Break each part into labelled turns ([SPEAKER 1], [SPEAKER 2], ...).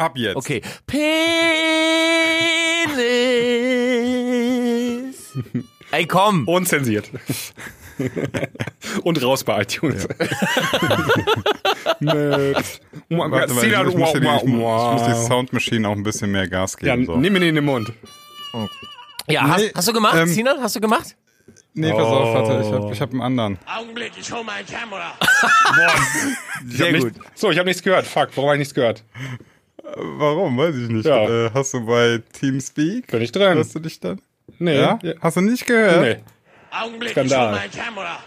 [SPEAKER 1] Ab jetzt.
[SPEAKER 2] Okay. Penis. Ey, komm.
[SPEAKER 3] Unzensiert. Und raus bei iTunes. Nö.
[SPEAKER 1] Warte ich, muss die, ich, muss, ich muss die. Soundmaschine auch ein bisschen mehr Gas
[SPEAKER 3] Ja,
[SPEAKER 1] geben. so.
[SPEAKER 3] nimm ihn in den Mund.
[SPEAKER 2] Ja, hast,
[SPEAKER 1] Nee,
[SPEAKER 2] hast du gemacht,
[SPEAKER 1] ähm,
[SPEAKER 2] Sinan? Hast du gemacht?
[SPEAKER 1] Nee, pass auf, warte, ich hab, ich hab einen anderen.
[SPEAKER 4] Augenblick, ich hole meine Kamera.
[SPEAKER 2] Sehr
[SPEAKER 3] Nicht, so, ich habe nichts gehört. Fuck, warum habe ich nichts gehört?
[SPEAKER 1] Warum? Weiß ich nicht.
[SPEAKER 3] Ja.
[SPEAKER 1] Äh, hast du bei Teamspeak?
[SPEAKER 3] Bin ich drin?
[SPEAKER 1] Hörst du dich dann?
[SPEAKER 3] Nee.
[SPEAKER 1] Ja? Hast du nicht gehört?
[SPEAKER 3] Nee.
[SPEAKER 4] Augenblick,
[SPEAKER 3] Skandal.
[SPEAKER 4] ich hole meine Kamera.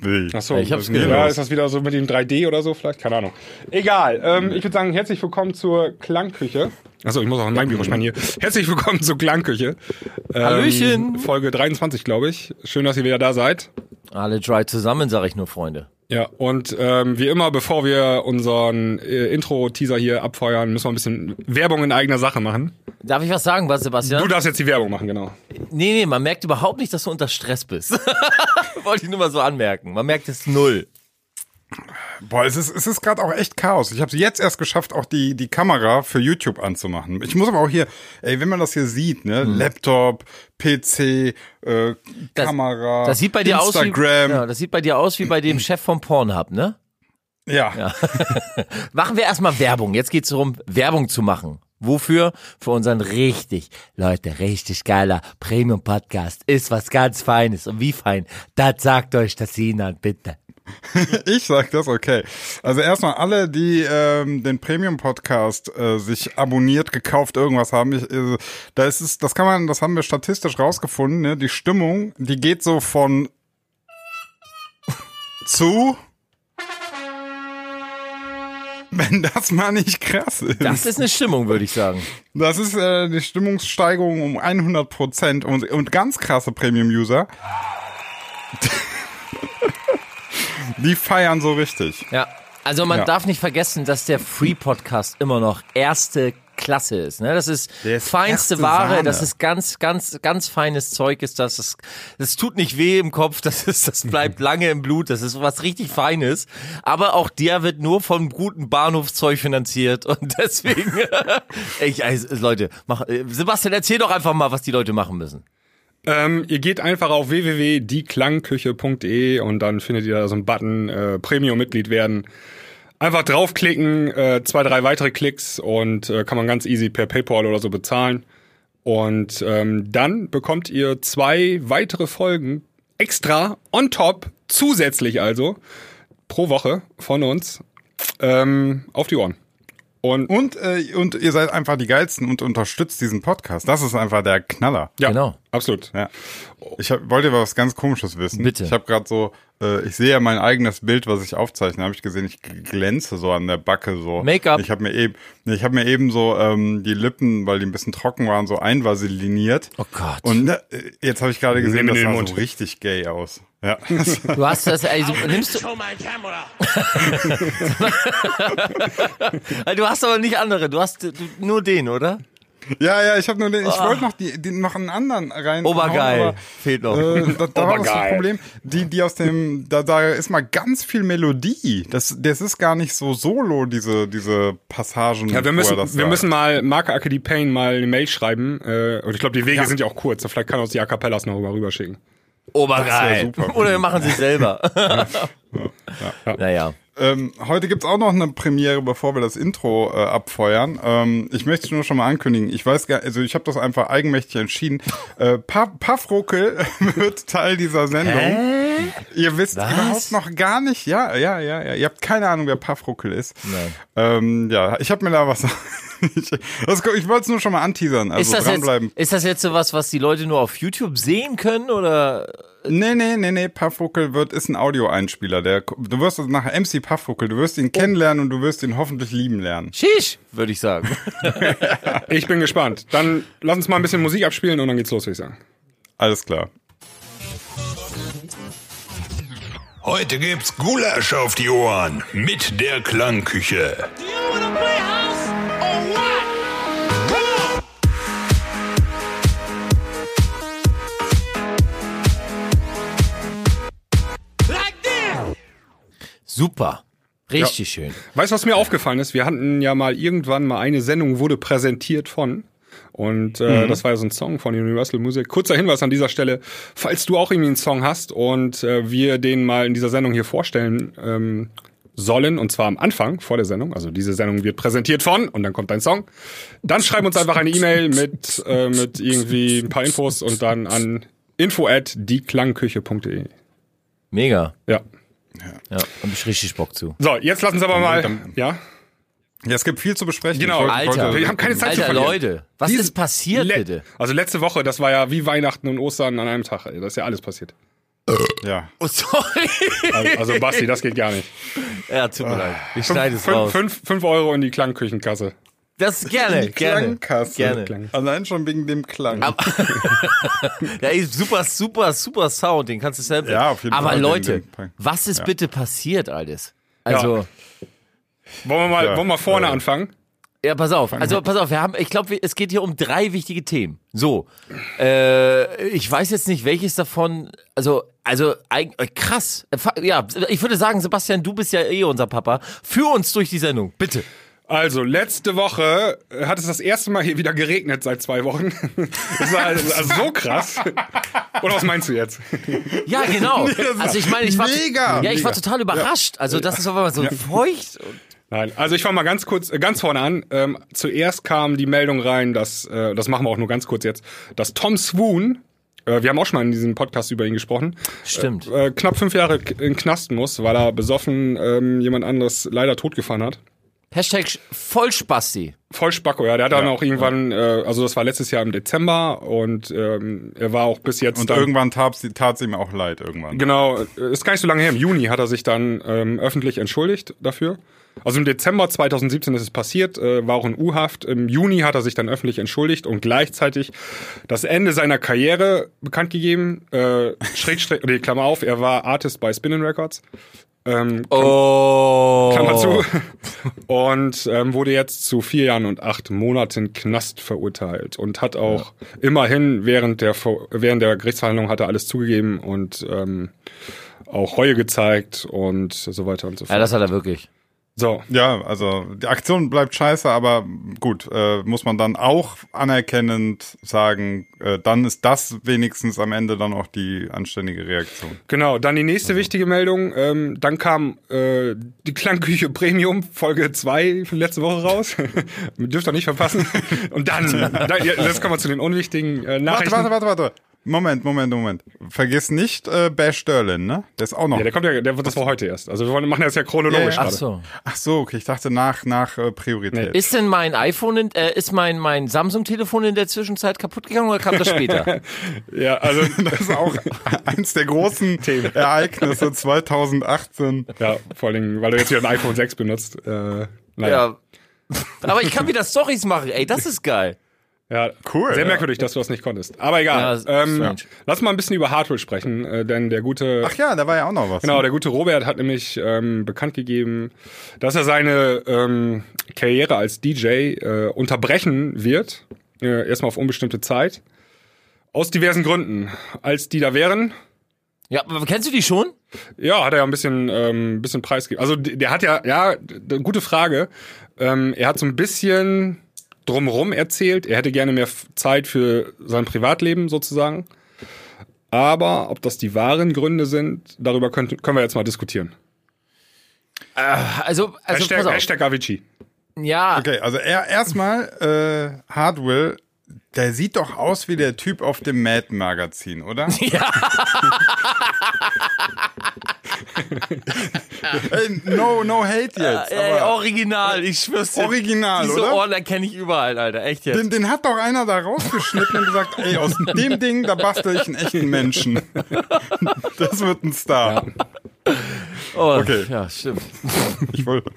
[SPEAKER 1] Nee.
[SPEAKER 3] Achso,
[SPEAKER 2] ich hab's
[SPEAKER 3] ja,
[SPEAKER 2] gehört.
[SPEAKER 3] ist das wieder so mit dem 3D oder so vielleicht? Keine Ahnung. Egal. Ähm, ich würde sagen, herzlich willkommen zur Klangküche. Achso, ich muss auch in mein Büro sprechen hier. Herzlich willkommen zur Klangküche. Ähm,
[SPEAKER 2] Hallöchen.
[SPEAKER 3] Folge 23, glaube ich. Schön, dass ihr wieder da seid.
[SPEAKER 2] Alle drei zusammen, sage ich nur, Freunde.
[SPEAKER 3] Ja, und ähm, wie immer, bevor wir unseren äh, Intro-Teaser hier abfeuern, müssen wir ein bisschen Werbung in eigener Sache machen.
[SPEAKER 2] Darf ich was sagen, was, Sebastian?
[SPEAKER 3] Du darfst jetzt die Werbung machen, genau.
[SPEAKER 2] Nee, nee, man merkt überhaupt nicht, dass du unter Stress bist. Wollte ich nur mal so anmerken. Man merkt es null.
[SPEAKER 1] Boah, es ist, es ist gerade auch echt Chaos. Ich habe es jetzt erst geschafft, auch die, die Kamera für YouTube anzumachen. Ich muss aber auch hier, ey, wenn man das hier sieht, ne, Laptop, PC, äh,
[SPEAKER 2] Das-
[SPEAKER 1] Kamera,
[SPEAKER 2] Das sieht bei dir aus wie,
[SPEAKER 1] Instagram.
[SPEAKER 2] ja, das sieht bei dir aus wie bei dem Chef vom Pornhub, ne?
[SPEAKER 1] ja.
[SPEAKER 2] Machen wir erstmal Werbung. Jetzt geht's darum, Werbung zu machen. Wofür? Für unseren richtig, Leute, richtig geiler Premium-Podcast. Ist was ganz Feines. Und wie fein? Das sagt euch das Sinan, bitte.
[SPEAKER 1] Ich sag das, okay. Also erstmal alle, die ähm, den Premium-Podcast äh, sich abonniert, gekauft, irgendwas haben, ich, äh, da ist es, das kann man, das haben wir statistisch rausgefunden, ne? Die Stimmung, die geht so von zu, wenn das mal nicht krass ist.
[SPEAKER 2] Das ist eine Stimmung, würde ich sagen.
[SPEAKER 1] Das ist äh, die Stimmungssteigerung um 100 Prozent und, und ganz krasse Premium-User. Die feiern so richtig.
[SPEAKER 2] Ja. Also man
[SPEAKER 1] Ja.
[SPEAKER 2] darf nicht vergessen, dass der Free Podcast immer noch erste Klasse ist. Ne? Das ist,
[SPEAKER 1] ist
[SPEAKER 2] feinste Ware,
[SPEAKER 1] Sahne.
[SPEAKER 2] das ist ganz, ganz, ganz feines Zeug ist das. Das, das tut nicht weh im Kopf, das ist, das bleibt lange im Blut, das ist was richtig Feines. Aber auch der wird nur vom guten Bahnhofszeug finanziert und deswegen, ich, also, Leute, mach, äh, Sebastian, erzähl doch einfach mal, was die Leute machen müssen.
[SPEAKER 3] Ähm, ihr geht einfach auf www.dieklangküche.de und dann findet ihr da so einen Button äh, Premium-Mitglied werden. Einfach draufklicken, äh, zwei, drei weitere Klicks und äh, kann man ganz easy per PayPal oder so bezahlen. Und ähm, dann bekommt ihr zwei weitere Folgen extra on top, zusätzlich also, pro Woche von uns ähm, auf die Ohren. Und
[SPEAKER 1] Und, äh, und ihr seid einfach die Geilsten und unterstützt diesen Podcast. Das ist einfach der Knaller.
[SPEAKER 3] ja,
[SPEAKER 2] Genau.
[SPEAKER 3] absolut.
[SPEAKER 1] Ja. Ich hab, wollte was ganz Komisches wissen.
[SPEAKER 2] Bitte.
[SPEAKER 1] Ich habe gerade so, äh, ich sehe ja mein eigenes Bild, was ich aufzeichne. Habe ich gesehen, ich glänze so an der Backe so.
[SPEAKER 2] Make-up.
[SPEAKER 1] Ich habe mir eben, ich habe mir eben so ähm, die Lippen, weil die ein bisschen trocken waren, so einvaseliniert.
[SPEAKER 2] Oh Gott.
[SPEAKER 1] Und äh, jetzt habe ich gerade gesehen, das sah so richtig gay aus. Ja.
[SPEAKER 2] Du hast das, also, nimmst du, du hast aber nicht andere, du hast du, nur den, oder?
[SPEAKER 1] ja, ja, ich habe nur den, ich wollte noch die, die, noch einen anderen rein.
[SPEAKER 2] Obergeil.
[SPEAKER 1] aber,
[SPEAKER 2] Fehlt noch.
[SPEAKER 1] Äh, da, da war das. Problem, die, die aus dem, da, da ist mal ganz viel Melodie. Das, das ist gar nicht so solo, diese, diese Passagen.
[SPEAKER 3] Ja, wir müssen,
[SPEAKER 1] das
[SPEAKER 3] wir
[SPEAKER 1] sagt.
[SPEAKER 3] müssen mal Marke Acadie Payne mal eine Mail schreiben. Äh, und ich glaube, die Wege
[SPEAKER 1] Ja.
[SPEAKER 3] sind ja auch kurz. Vielleicht kann uns die A Cappellas noch mal rüberschicken.
[SPEAKER 2] Obergeil.
[SPEAKER 1] super.
[SPEAKER 2] Oder wir machen sie selber. Naja.
[SPEAKER 1] Ähm, heute gibt's auch noch eine Premiere, bevor wir das Intro äh, abfeuern. Ähm, ich möchte nur schon mal ankündigen. Ich weiß gar, also ich habe das einfach eigenmächtig entschieden. Äh, pa Paffruckel wird Teil dieser Sendung. Ihr wisst
[SPEAKER 2] Was?
[SPEAKER 1] überhaupt noch gar nicht. Ja, ja, ja, ja. Ihr habt keine Ahnung, wer Paffruckel ist.
[SPEAKER 2] Nein.
[SPEAKER 1] Ähm, ja, ich habe mir da was. ich das, ich wollte es nur schon mal anteasern. Also
[SPEAKER 2] Ist das, jetzt,
[SPEAKER 1] dranbleiben.
[SPEAKER 2] ist das jetzt sowas, was die Leute nur auf YouTube sehen können oder?
[SPEAKER 1] Nee, nee, nee, nee, Paffruckel wird, ist ein Audioeinspieler. Der, du wirst also nachher MC Paffruckel, du wirst ihn kennenlernen und du wirst ihn hoffentlich lieben lernen.
[SPEAKER 2] Shish, würde ich sagen.
[SPEAKER 3] Ich bin gespannt. Dann lass uns mal ein bisschen Musik abspielen und dann geht's los, würde ich sagen.
[SPEAKER 1] Alles klar.
[SPEAKER 5] Heute gibt's Gulasch auf die Ohren mit der Klangküche.
[SPEAKER 2] Super. Richtig schön.
[SPEAKER 3] Weißt du, was mir aufgefallen ist? Wir hatten ja mal irgendwann mal eine Sendung, wurde präsentiert von. Und äh,
[SPEAKER 2] Mhm.
[SPEAKER 3] das war ja so ein Song von Universal Music. Kurzer Hinweis an dieser Stelle, falls du auch irgendwie einen Song hast und äh, wir den mal in dieser Sendung hier vorstellen ähm, sollen, und zwar am Anfang vor der Sendung, also diese Sendung wird präsentiert von und dann kommt dein Song, dann schreib uns einfach eine E-Mail mit, äh, mit irgendwie ein paar Infos und dann an info at dieklangküche.de.
[SPEAKER 2] Mega.
[SPEAKER 3] Ja.
[SPEAKER 2] Ja, hab ich richtig Bock zu.
[SPEAKER 3] So, jetzt lassen Sie aber mal, ja,
[SPEAKER 1] Ja, es gibt viel zu besprechen.
[SPEAKER 3] Genau,
[SPEAKER 1] wollte-
[SPEAKER 2] Alter,
[SPEAKER 1] wollte-
[SPEAKER 3] wir haben keine Zeit zu
[SPEAKER 2] Alter
[SPEAKER 3] verlieren.
[SPEAKER 2] Leute, was
[SPEAKER 3] Dies-
[SPEAKER 2] ist passiert
[SPEAKER 3] Le-
[SPEAKER 2] bitte?
[SPEAKER 3] Also letzte Woche, das war ja wie Weihnachten und Ostern an einem Tag. Ey. Das ist ja alles passiert.
[SPEAKER 1] Ja.
[SPEAKER 2] Oh, sorry.
[SPEAKER 3] Also, also Basti, das geht gar nicht.
[SPEAKER 2] ja, tut mir leid. Ich schneide es
[SPEAKER 3] Fünf,
[SPEAKER 2] raus.
[SPEAKER 3] fünf, fünf Euro in die Klangküchenkasse.
[SPEAKER 2] Das gerne,
[SPEAKER 1] Die
[SPEAKER 2] gerne.
[SPEAKER 1] Klangkasse.
[SPEAKER 2] Gerne.
[SPEAKER 1] Allein schon wegen dem Klang.
[SPEAKER 2] Ja, ey, super, super, super Sound, den kannst du selber.
[SPEAKER 1] Ja, auf jeden
[SPEAKER 2] Aber
[SPEAKER 1] Fall,
[SPEAKER 2] Leute,
[SPEAKER 1] den- den-
[SPEAKER 2] was ist
[SPEAKER 1] Ja.
[SPEAKER 2] bitte passiert, alles? Also,
[SPEAKER 3] Wollen wir mal,
[SPEAKER 1] Ja.
[SPEAKER 3] wollen wir vorne
[SPEAKER 1] Ja.
[SPEAKER 3] anfangen?
[SPEAKER 2] ja, pass auf. Also, pass auf, wir haben, ich glaube, es geht hier um drei wichtige Themen. So, äh, ich weiß jetzt nicht, welches davon, also, also, äh, krass. Äh, Ja, ich würde sagen, Sebastian, du bist ja eh unser Papa. Führ uns durch die Sendung, bitte.
[SPEAKER 3] Also, letzte Woche äh, hat es das erste Mal hier wieder geregnet seit zwei Wochen. Das war also, also so krass. Oder was meinst du jetzt?
[SPEAKER 2] Ja, genau. Also ich meine, ich war,
[SPEAKER 1] Mega.
[SPEAKER 2] ja, ich war total überrascht. Also das ist auf einmal so feucht. Und
[SPEAKER 3] Nein, also ich fange mal ganz kurz, äh, ganz vorne an. Ähm, zuerst kam die Meldung rein, dass, äh, das machen wir auch nur ganz kurz jetzt, dass Tom Swoon, äh, wir haben auch schon mal in diesem Podcast über ihn gesprochen,
[SPEAKER 2] Stimmt.
[SPEAKER 3] äh, knapp fünf Jahre in den Knast muss, weil er besoffen ähm, jemand anderes leider totgefahren hat.
[SPEAKER 2] Hashtag Vollspasti.
[SPEAKER 3] Voll Spacko, ja. Der hat dann auch irgendwann, äh, also das war letztes Jahr im Dezember und ähm, er war auch bis jetzt
[SPEAKER 1] Und
[SPEAKER 3] dann,
[SPEAKER 1] irgendwann tat sie tat ihm auch leid irgendwann.
[SPEAKER 3] Genau, äh, ist gar nicht so lange her. Im Juni hat er sich dann ähm, öffentlich entschuldigt dafür. Also im Dezember 2017 ist es passiert, äh, war auch in U-Haft. Im Juni hat er sich dann öffentlich entschuldigt und gleichzeitig das Ende seiner Karriere bekannt gegeben. Äh, Schrägstrich, nee, Klammer auf, er war Artist bei Spinning Records. Ähm,
[SPEAKER 2] Oh.
[SPEAKER 3] Klammer zu. Und ähm, wurde jetzt zu vier Jahren und acht Monaten Knast verurteilt und hat auch immerhin während der während der Gerichtsverhandlung hat er alles zugegeben und ähm, auch Reue gezeigt und so weiter und so
[SPEAKER 2] Ja,
[SPEAKER 3] fort.
[SPEAKER 2] das hat er wirklich.
[SPEAKER 3] So,
[SPEAKER 1] Ja, also die Aktion bleibt scheiße, aber gut, äh, muss man dann auch anerkennend sagen, äh, dann ist das wenigstens am Ende dann auch die anständige Reaktion.
[SPEAKER 3] genau. Dann die nächste wichtige Meldung. Ähm, dann kam äh, die Klangküche Premium Folge 2 von letzte Woche raus. Dürft ihr nicht verpassen. Und dann, dann jetzt kommen wir zu den unwichtigen äh,
[SPEAKER 1] Warte,
[SPEAKER 3] Nachrichten.
[SPEAKER 1] warte, warte, warte. Moment, Moment, Moment. Vergiss nicht äh, Bash Sterling, ne? Der ist auch noch.
[SPEAKER 3] Ja, der kommt ja, der, das war heute erst. Also wir wollen, machen das ja chronologisch
[SPEAKER 1] Ja, ja.
[SPEAKER 2] Ach so.
[SPEAKER 1] Ach so, okay, ich dachte nach nach äh, Priorität.
[SPEAKER 2] Ist denn mein iPhone, in, äh, ist mein, mein Samsung-Telefon in der Zwischenzeit kaputt gegangen oder kam das später?
[SPEAKER 3] Ja, also
[SPEAKER 1] Das ist auch eins der großen Ereignisse 2018.
[SPEAKER 3] Ja, vor allem, weil du jetzt wieder ein iPhone 6 benutzt. Äh, naja. Ja.
[SPEAKER 2] ja. Aber ich kann wieder Stories machen, ey, das ist geil.
[SPEAKER 1] Cool,
[SPEAKER 3] Sehr
[SPEAKER 1] ja.
[SPEAKER 3] merkwürdig, dass du das nicht konntest. Aber egal.
[SPEAKER 2] Ja,
[SPEAKER 3] ähm, lass mal ein bisschen über Hardware sprechen, äh, denn der gute,
[SPEAKER 1] Ach ja, da war ja auch noch was.
[SPEAKER 3] genau, der gute Robert hat nämlich ähm, bekannt gegeben, dass er seine ähm, Karriere als DJ äh, unterbrechen wird. Äh, erstmal auf unbestimmte Zeit. Aus diversen Gründen. Als die da wären,
[SPEAKER 2] Ja, aber kennst du die schon?
[SPEAKER 3] Ja, hat er ja ein bisschen, ähm, bisschen preisgegeben. Also der hat ja, ja, gute Frage. Ähm, er hat so ein bisschen drumrum erzählt. Er hätte gerne mehr Zeit für sein Privatleben sozusagen. Aber ob das die wahren Gründe sind, darüber könnt, können wir jetzt mal diskutieren.
[SPEAKER 2] Also, also
[SPEAKER 3] Hashtag,
[SPEAKER 2] pass auf.
[SPEAKER 3] Hashtag Avicii.
[SPEAKER 2] Ja,
[SPEAKER 1] Okay, also er erstmal äh, Hardwell, der sieht doch aus wie der Typ auf dem Mad Magazin, oder?
[SPEAKER 2] ja.
[SPEAKER 1] Ey, no, no hate jetzt.
[SPEAKER 2] Ey, original, ich schwör's dir.
[SPEAKER 1] Original,
[SPEAKER 2] Diese
[SPEAKER 1] oder?
[SPEAKER 2] Ohren erkenne ich überall, Alter, echt jetzt.
[SPEAKER 1] den, den hat doch einer da rausgeschnitten und gesagt, ey, aus dem Ding, da bastel ich einen echten Menschen. Das wird ein Star.
[SPEAKER 2] Oh,
[SPEAKER 1] Okay.
[SPEAKER 2] Ja, stimmt.
[SPEAKER 1] Ich wollte.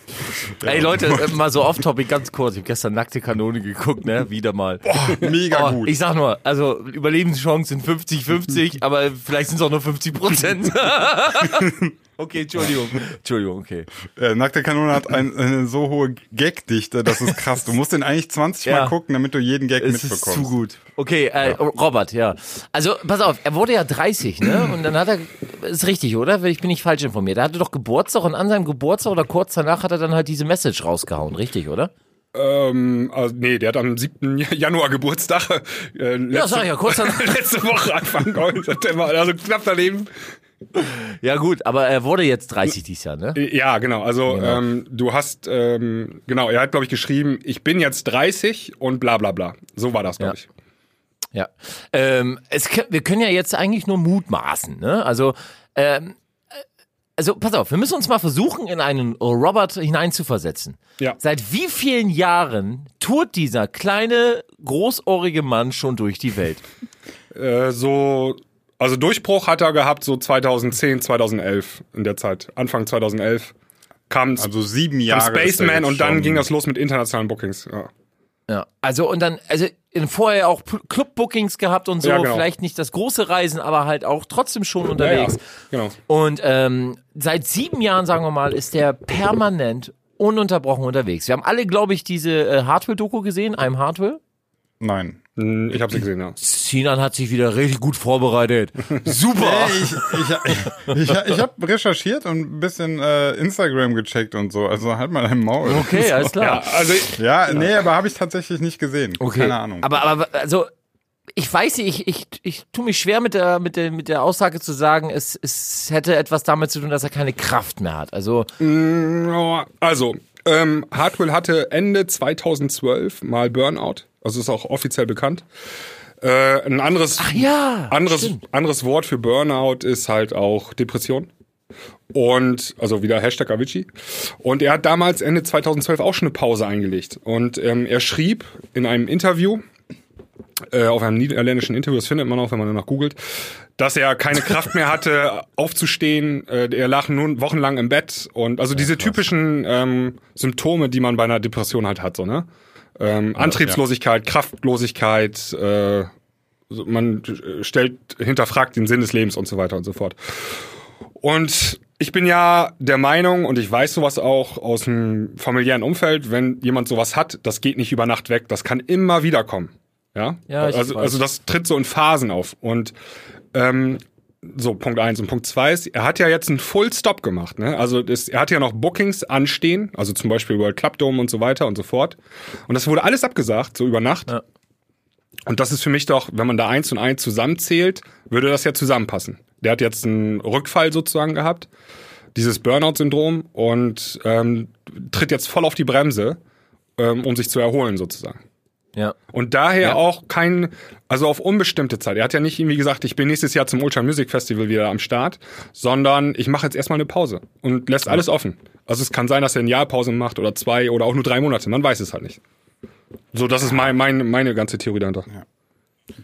[SPEAKER 2] Ey Leute, äh, mal so off-topic, ganz kurz. Ich habe gestern Nackte Kanone geguckt, ne? Wieder mal.
[SPEAKER 1] Mega
[SPEAKER 2] Oh,
[SPEAKER 1] gut.
[SPEAKER 2] ich sag nur, also Überlebenschancen sind 50-50, aber vielleicht sind es auch nur 50 Prozent. okay, Entschuldigung. Entschuldigung, okay.
[SPEAKER 1] Äh, Nackte Kanone hat ein, eine so hohe Gagdichte, das ist krass. Du musst den eigentlich 20
[SPEAKER 2] Ja.
[SPEAKER 1] Mal gucken, damit du jeden Gag
[SPEAKER 2] Es ist
[SPEAKER 1] mitbekommst.
[SPEAKER 2] zu gut. Okay, äh, Robert, ja. Also, pass auf, er wurde ja 30, ne? Und dann hat er ist richtig, oder? Ich bin nicht falsch informiert. Er hatte doch Geburtstag und an seinem Geburtstag oder kurz danach hat er dann halt diese Message rausgehauen, richtig, oder?
[SPEAKER 3] Ähm, also, nee, der hat am 7. Januar Geburtstag. Äh, letzte,
[SPEAKER 2] Ja, sag ich ja, kurz danach.
[SPEAKER 3] letzte Woche Anfang September, also knapp daneben.
[SPEAKER 2] Ja, gut, aber er wurde jetzt 30 dieses Jahr, ne?
[SPEAKER 3] Ja, genau. Also
[SPEAKER 2] Genau.
[SPEAKER 3] Ähm, du hast, ähm, genau, er hat, glaube ich, geschrieben, ich bin jetzt 30 und bla bla bla. So war das, glaube
[SPEAKER 2] Ja.
[SPEAKER 3] ich.
[SPEAKER 2] Ja. Ähm, es, wir können ja jetzt eigentlich nur mutmaßen, ne? Also, ähm, äh, also pass auf, wir müssen uns mal versuchen, in einen Robert hineinzuversetzen.
[SPEAKER 3] Ja.
[SPEAKER 2] Seit wie vielen Jahren tourt dieser kleine, großohrige Mann schon durch die Welt?
[SPEAKER 3] Äh, so, also Durchbruch hat er gehabt so 2010, 2011 in der Zeit. Anfang 2011 kam
[SPEAKER 1] Also sieben Jahre.
[SPEAKER 3] Spaceman und dann ging das los mit internationalen Bookings. Ja.
[SPEAKER 2] Ja. Also und dann, also in vorher auch P- Club-Bookings gehabt und so,
[SPEAKER 3] Ja, genau.
[SPEAKER 2] vielleicht nicht das große Reisen, aber halt auch trotzdem schon unterwegs.
[SPEAKER 3] Ja, ja, genau.
[SPEAKER 2] Und ähm, seit sieben Jahren, sagen wir mal, ist der permanent ununterbrochen unterwegs. Wir haben alle, glaube ich, diese äh, Hardware-Doku gesehen, I'm Hardware.
[SPEAKER 1] Nein.
[SPEAKER 3] Hm, Ich habe sie gesehen, ja.
[SPEAKER 2] Sinan hat sich wieder richtig gut vorbereitet. Super.
[SPEAKER 1] Ich, ich, ich, ich habe recherchiert und ein bisschen äh, Instagram gecheckt und so. Also halt mal dein Maul.
[SPEAKER 2] Okay, alles klar.
[SPEAKER 3] Ja, also
[SPEAKER 1] Ja, nee, aber habe ich tatsächlich nicht gesehen.
[SPEAKER 2] Okay.
[SPEAKER 1] Keine Ahnung.
[SPEAKER 2] Aber, aber also ich weiß nicht, ich, ich, ich tue mich schwer mit der, mit der, mit der Aussage zu sagen, es, es hätte etwas damit zu tun, dass er keine Kraft mehr hat. Also,
[SPEAKER 3] Also, ähm, Hartwell hatte Ende 2012 mal Burnout. Also ist auch offiziell bekannt. Äh, ein anderes,
[SPEAKER 2] ja,
[SPEAKER 3] anderes,
[SPEAKER 2] stimmt.
[SPEAKER 3] anderes Wort für Burnout ist halt auch Depression. Und, also wieder Hashtag Avicii. Und er hat damals Ende 2012 auch schon eine Pause eingelegt. Und ähm, er schrieb in einem Interview, auf einem niederländischen Interview, das findet man auch, wenn man danach googelt, dass er keine Kraft mehr hatte, aufzustehen. Äh, er lag nun wochenlang im Bett und also diese typischen ähm, Symptome, die man bei einer Depression halt hat, so ne? Ähm, Antriebslosigkeit, Kraftlosigkeit, äh, man äh, stellt, hinterfragt den Sinn des Lebens und so weiter und so fort. Und ich bin ja der Meinung, und ich weiß sowas auch aus dem familiären Umfeld, wenn jemand sowas hat, das geht nicht über Nacht weg, das kann immer wieder kommen. Ja,
[SPEAKER 2] Ja,
[SPEAKER 3] also, also das tritt so in Phasen auf. Und ähm, so, Punkt eins Und Punkt zwei ist, er hat ja jetzt einen Full Stop gemacht. Ne? Also das, er hat ja noch Bookings anstehen, also zum Beispiel World Club Dome und so weiter und so fort. Und das wurde alles abgesagt, so über Nacht.
[SPEAKER 2] Ja.
[SPEAKER 3] Und das ist für mich doch, wenn man da eins und eins zusammenzählt, würde das ja zusammenpassen. Der hat jetzt einen Rückfall sozusagen gehabt, dieses Burnout-Syndrom und ähm, tritt jetzt voll auf die Bremse, ähm, um sich zu erholen sozusagen.
[SPEAKER 2] Ja.
[SPEAKER 3] Und daher
[SPEAKER 2] Ja.
[SPEAKER 3] auch kein, also auf unbestimmte Zeit. Er hat ja nicht irgendwie gesagt, ich bin nächstes Jahr zum Ultra Music Festival wieder am Start, sondern ich mache jetzt erstmal eine Pause und lässt alles offen. Also es kann sein, dass er ein Jahr Pause macht oder zwei oder auch nur drei Monate. Man weiß es halt nicht. So, das ist mein, mein, meine ganze Theorie dahinter.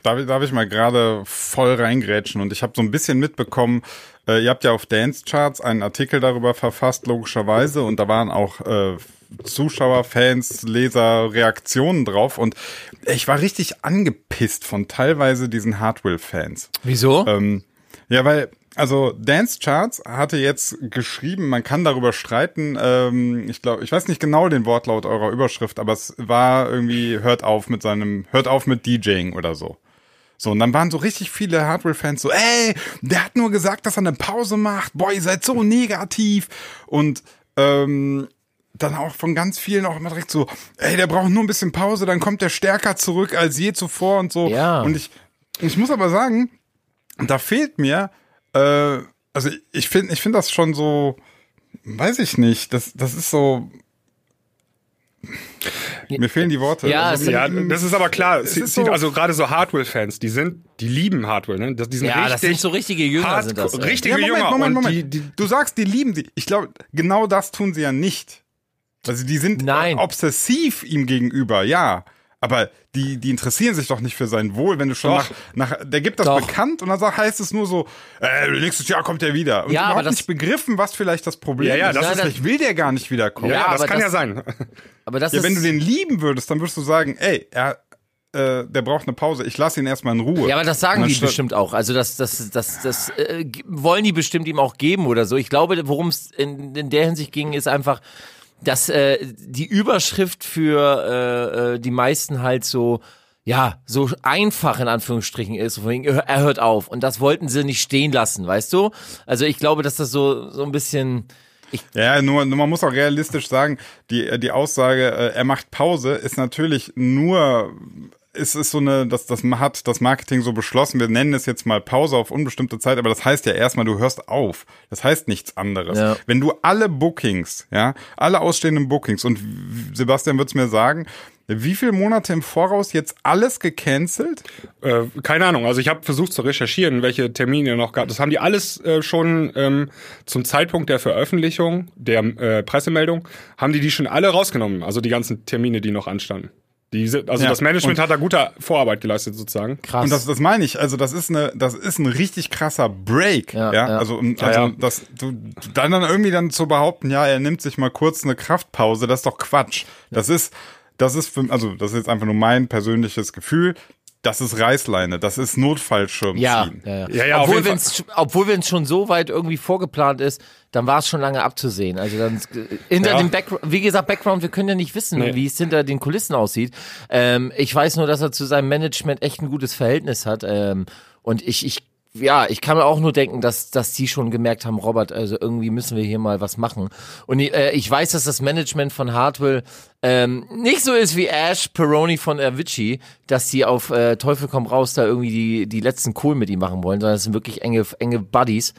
[SPEAKER 1] Darf, darf ich mal gerade voll reingrätschen und ich habe so ein bisschen mitbekommen, äh, ihr habt ja auf Dance Charts einen Artikel darüber verfasst, logischerweise, und da waren auch äh, Zuschauer, Fans, Leser Reaktionen drauf und ich war richtig angepisst von teilweise diesen Hardwell-Fans.
[SPEAKER 2] Wieso?
[SPEAKER 1] Ähm, ja, weil, also Dance Charts hatte jetzt geschrieben, man kann darüber streiten, ähm, ich glaube, ich weiß nicht genau den Wortlaut eurer Überschrift, aber es war irgendwie, hört auf mit seinem, hört auf mit DJing oder so. So, und dann waren so richtig viele Hardware-Fans so, ey, der hat nur gesagt, dass er eine Pause macht, boah, ihr seid so negativ. Und ähm, dann auch von ganz vielen auch immer direkt so, ey, der braucht nur ein bisschen Pause, dann kommt der stärker zurück als je zuvor und so.
[SPEAKER 2] Ja.
[SPEAKER 1] Und ich, ich muss aber sagen, da fehlt mir, äh, also ich finde, ich finde das schon so, weiß ich nicht, das, das ist so, mir fehlen die Worte.
[SPEAKER 2] Ja,
[SPEAKER 1] also,
[SPEAKER 3] Ja, das ist aber klar.
[SPEAKER 1] Es ist so-
[SPEAKER 3] also gerade so Hardware-Fans, die sind, die lieben Hardware, ne? Das, die sind
[SPEAKER 2] ja,
[SPEAKER 3] richtig,
[SPEAKER 2] das sind so richtige Jünger,
[SPEAKER 3] hart,
[SPEAKER 2] sind das. ey.
[SPEAKER 3] richtige
[SPEAKER 1] ja, Moment,
[SPEAKER 3] Jünger.
[SPEAKER 1] Moment, Moment.
[SPEAKER 3] Die, die,
[SPEAKER 1] du sagst, die lieben sie. Ich glaube, genau das tun sie ja nicht. Also die sind
[SPEAKER 2] Nein.
[SPEAKER 1] obsessiv ihm gegenüber, ja. Aber die, die interessieren sich doch nicht für sein Wohl, wenn du schon
[SPEAKER 2] Doch.
[SPEAKER 1] nach, nach, der gibt das
[SPEAKER 2] Doch.
[SPEAKER 1] bekannt und dann sagt, heißt es nur so, äh, nächstes Jahr kommt er wieder. Und
[SPEAKER 2] Ja, aber
[SPEAKER 1] überhaupt
[SPEAKER 2] das-
[SPEAKER 1] nicht begriffen, was vielleicht das Problem
[SPEAKER 3] Ja, ja,
[SPEAKER 1] ist.
[SPEAKER 3] das
[SPEAKER 2] ist-
[SPEAKER 1] Vielleicht will der gar nicht wiederkommen.
[SPEAKER 3] ja,
[SPEAKER 2] Ja,
[SPEAKER 3] das
[SPEAKER 2] aber
[SPEAKER 3] kann
[SPEAKER 2] das-
[SPEAKER 3] ja sein.
[SPEAKER 2] Aber das
[SPEAKER 1] Ja, wenn du den lieben würdest, dann würdest du sagen, ey, er, äh, der braucht eine Pause, ich lasse ihn erstmal in Ruhe.
[SPEAKER 2] Ja, aber das sagen die bestimmt auch. Also das, das, das, das äh, wollen die bestimmt ihm auch geben oder so. Ich glaube, worum es in, in der Hinsicht ging, ist einfach, dass äh, die Überschrift für äh, äh, die meisten halt so, ja, so einfach in Anführungsstrichen ist, er hört auf. Und das wollten sie nicht stehen lassen, weißt du? Also ich glaube, dass das so, so ein bisschen,
[SPEAKER 1] Ja, nur, nur man muss auch realistisch sagen, die, die Aussage, äh, er macht Pause, ist natürlich nur, es ist so eine, das, das hat das Marketing so beschlossen, wir nennen es jetzt mal Pause auf unbestimmte Zeit, aber das heißt ja erstmal, du hörst auf. Das heißt nichts anderes.
[SPEAKER 2] Ja.
[SPEAKER 1] Wenn du alle Bookings, ja, alle ausstehenden Bookings und Sebastian wird's mir sagen, wie viele Monate im Voraus jetzt alles gecancelt?
[SPEAKER 3] Äh, keine Ahnung. Also ich habe versucht zu recherchieren, welche Termine noch gab. Das haben die alles äh, schon ähm, zum Zeitpunkt der Veröffentlichung der äh, Pressemeldung haben die die schon alle rausgenommen. Also die ganzen Termine, die noch anstanden. Die, sind- also
[SPEAKER 1] Ja,
[SPEAKER 3] das Management
[SPEAKER 1] und-
[SPEAKER 3] hat da gute Vorarbeit geleistet sozusagen.
[SPEAKER 2] krass.
[SPEAKER 1] Und das, das meine ich, also das ist eine, das ist ein richtig krasser Break, ja,
[SPEAKER 2] Ja, ja.
[SPEAKER 1] also, um- also
[SPEAKER 3] Ja, ja.
[SPEAKER 1] das, du, dann dann irgendwie dann zu behaupten, ja, er nimmt sich mal kurz eine Kraftpause, das ist doch Quatsch. Das ist, das ist für, also das ist jetzt einfach nur mein persönliches Gefühl. Das ist Reißleine, das ist Notfallschirm
[SPEAKER 2] ja, ja, ja.
[SPEAKER 3] Ja, ja,
[SPEAKER 2] obwohl wenn's, obwohl wenn es schon so weit irgendwie vorgeplant ist, dann war es schon lange abzusehen. Also dann hinter
[SPEAKER 3] Ja.
[SPEAKER 2] dem Background, wie gesagt, Background, wir können ja nicht wissen,
[SPEAKER 3] Nee.
[SPEAKER 2] wie es hinter den Kulissen aussieht. Ähm, ich weiß nur, dass er zu seinem Management echt ein gutes Verhältnis hat. Ähm, und ich, ich ja, ich kann mir auch nur denken, dass, dass die schon gemerkt haben, Robert, also irgendwie müssen wir hier mal was machen. Und äh, ich weiß, dass das Management von Hartwell ähm, nicht so ist wie Ash Peroni von Avicii, dass die auf äh, Teufel komm raus da irgendwie die, die letzten Kohl mit ihm machen wollen, sondern es sind wirklich enge, enge Buddies,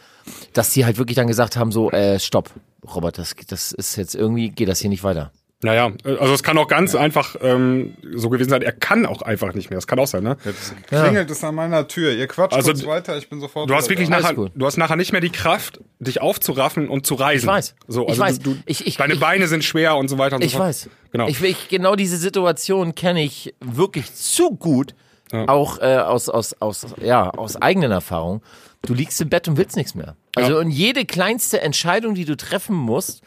[SPEAKER 2] dass die halt wirklich dann gesagt haben, so, äh, stopp, Robert, das, das ist jetzt irgendwie, geht das hier nicht weiter.
[SPEAKER 3] Naja, äh, also es kann auch ganz einfach ähm, so gewesen sein. Er kann auch einfach nicht mehr. Das kann auch sein, ne?
[SPEAKER 1] Jetzt klingelt es an meiner Tür. Ihr quatscht
[SPEAKER 3] Also,
[SPEAKER 1] kurz weiter, ich bin sofort
[SPEAKER 3] Du hast wirklich
[SPEAKER 1] da.
[SPEAKER 3] Nachher, du hast nachher nicht mehr die Kraft, dich aufzuraffen und zu reisen.
[SPEAKER 2] Ich weiß.
[SPEAKER 3] So,
[SPEAKER 2] Ich
[SPEAKER 3] also
[SPEAKER 2] weiß.
[SPEAKER 3] Du, du,
[SPEAKER 2] Ich- ich-
[SPEAKER 3] deine
[SPEAKER 2] ich-
[SPEAKER 3] Beine sind schwer und so weiter und so
[SPEAKER 2] Ich
[SPEAKER 3] fort.
[SPEAKER 2] weiß.
[SPEAKER 3] Genau.
[SPEAKER 2] Ich, ich, genau diese Situation kenne ich wirklich zu gut, auch äh, aus, aus, aus, ja, aus eigenen Erfahrungen. Du liegst im Bett und willst nichts mehr. Also
[SPEAKER 3] Ja.
[SPEAKER 2] und jede kleinste Entscheidung, die du treffen musst,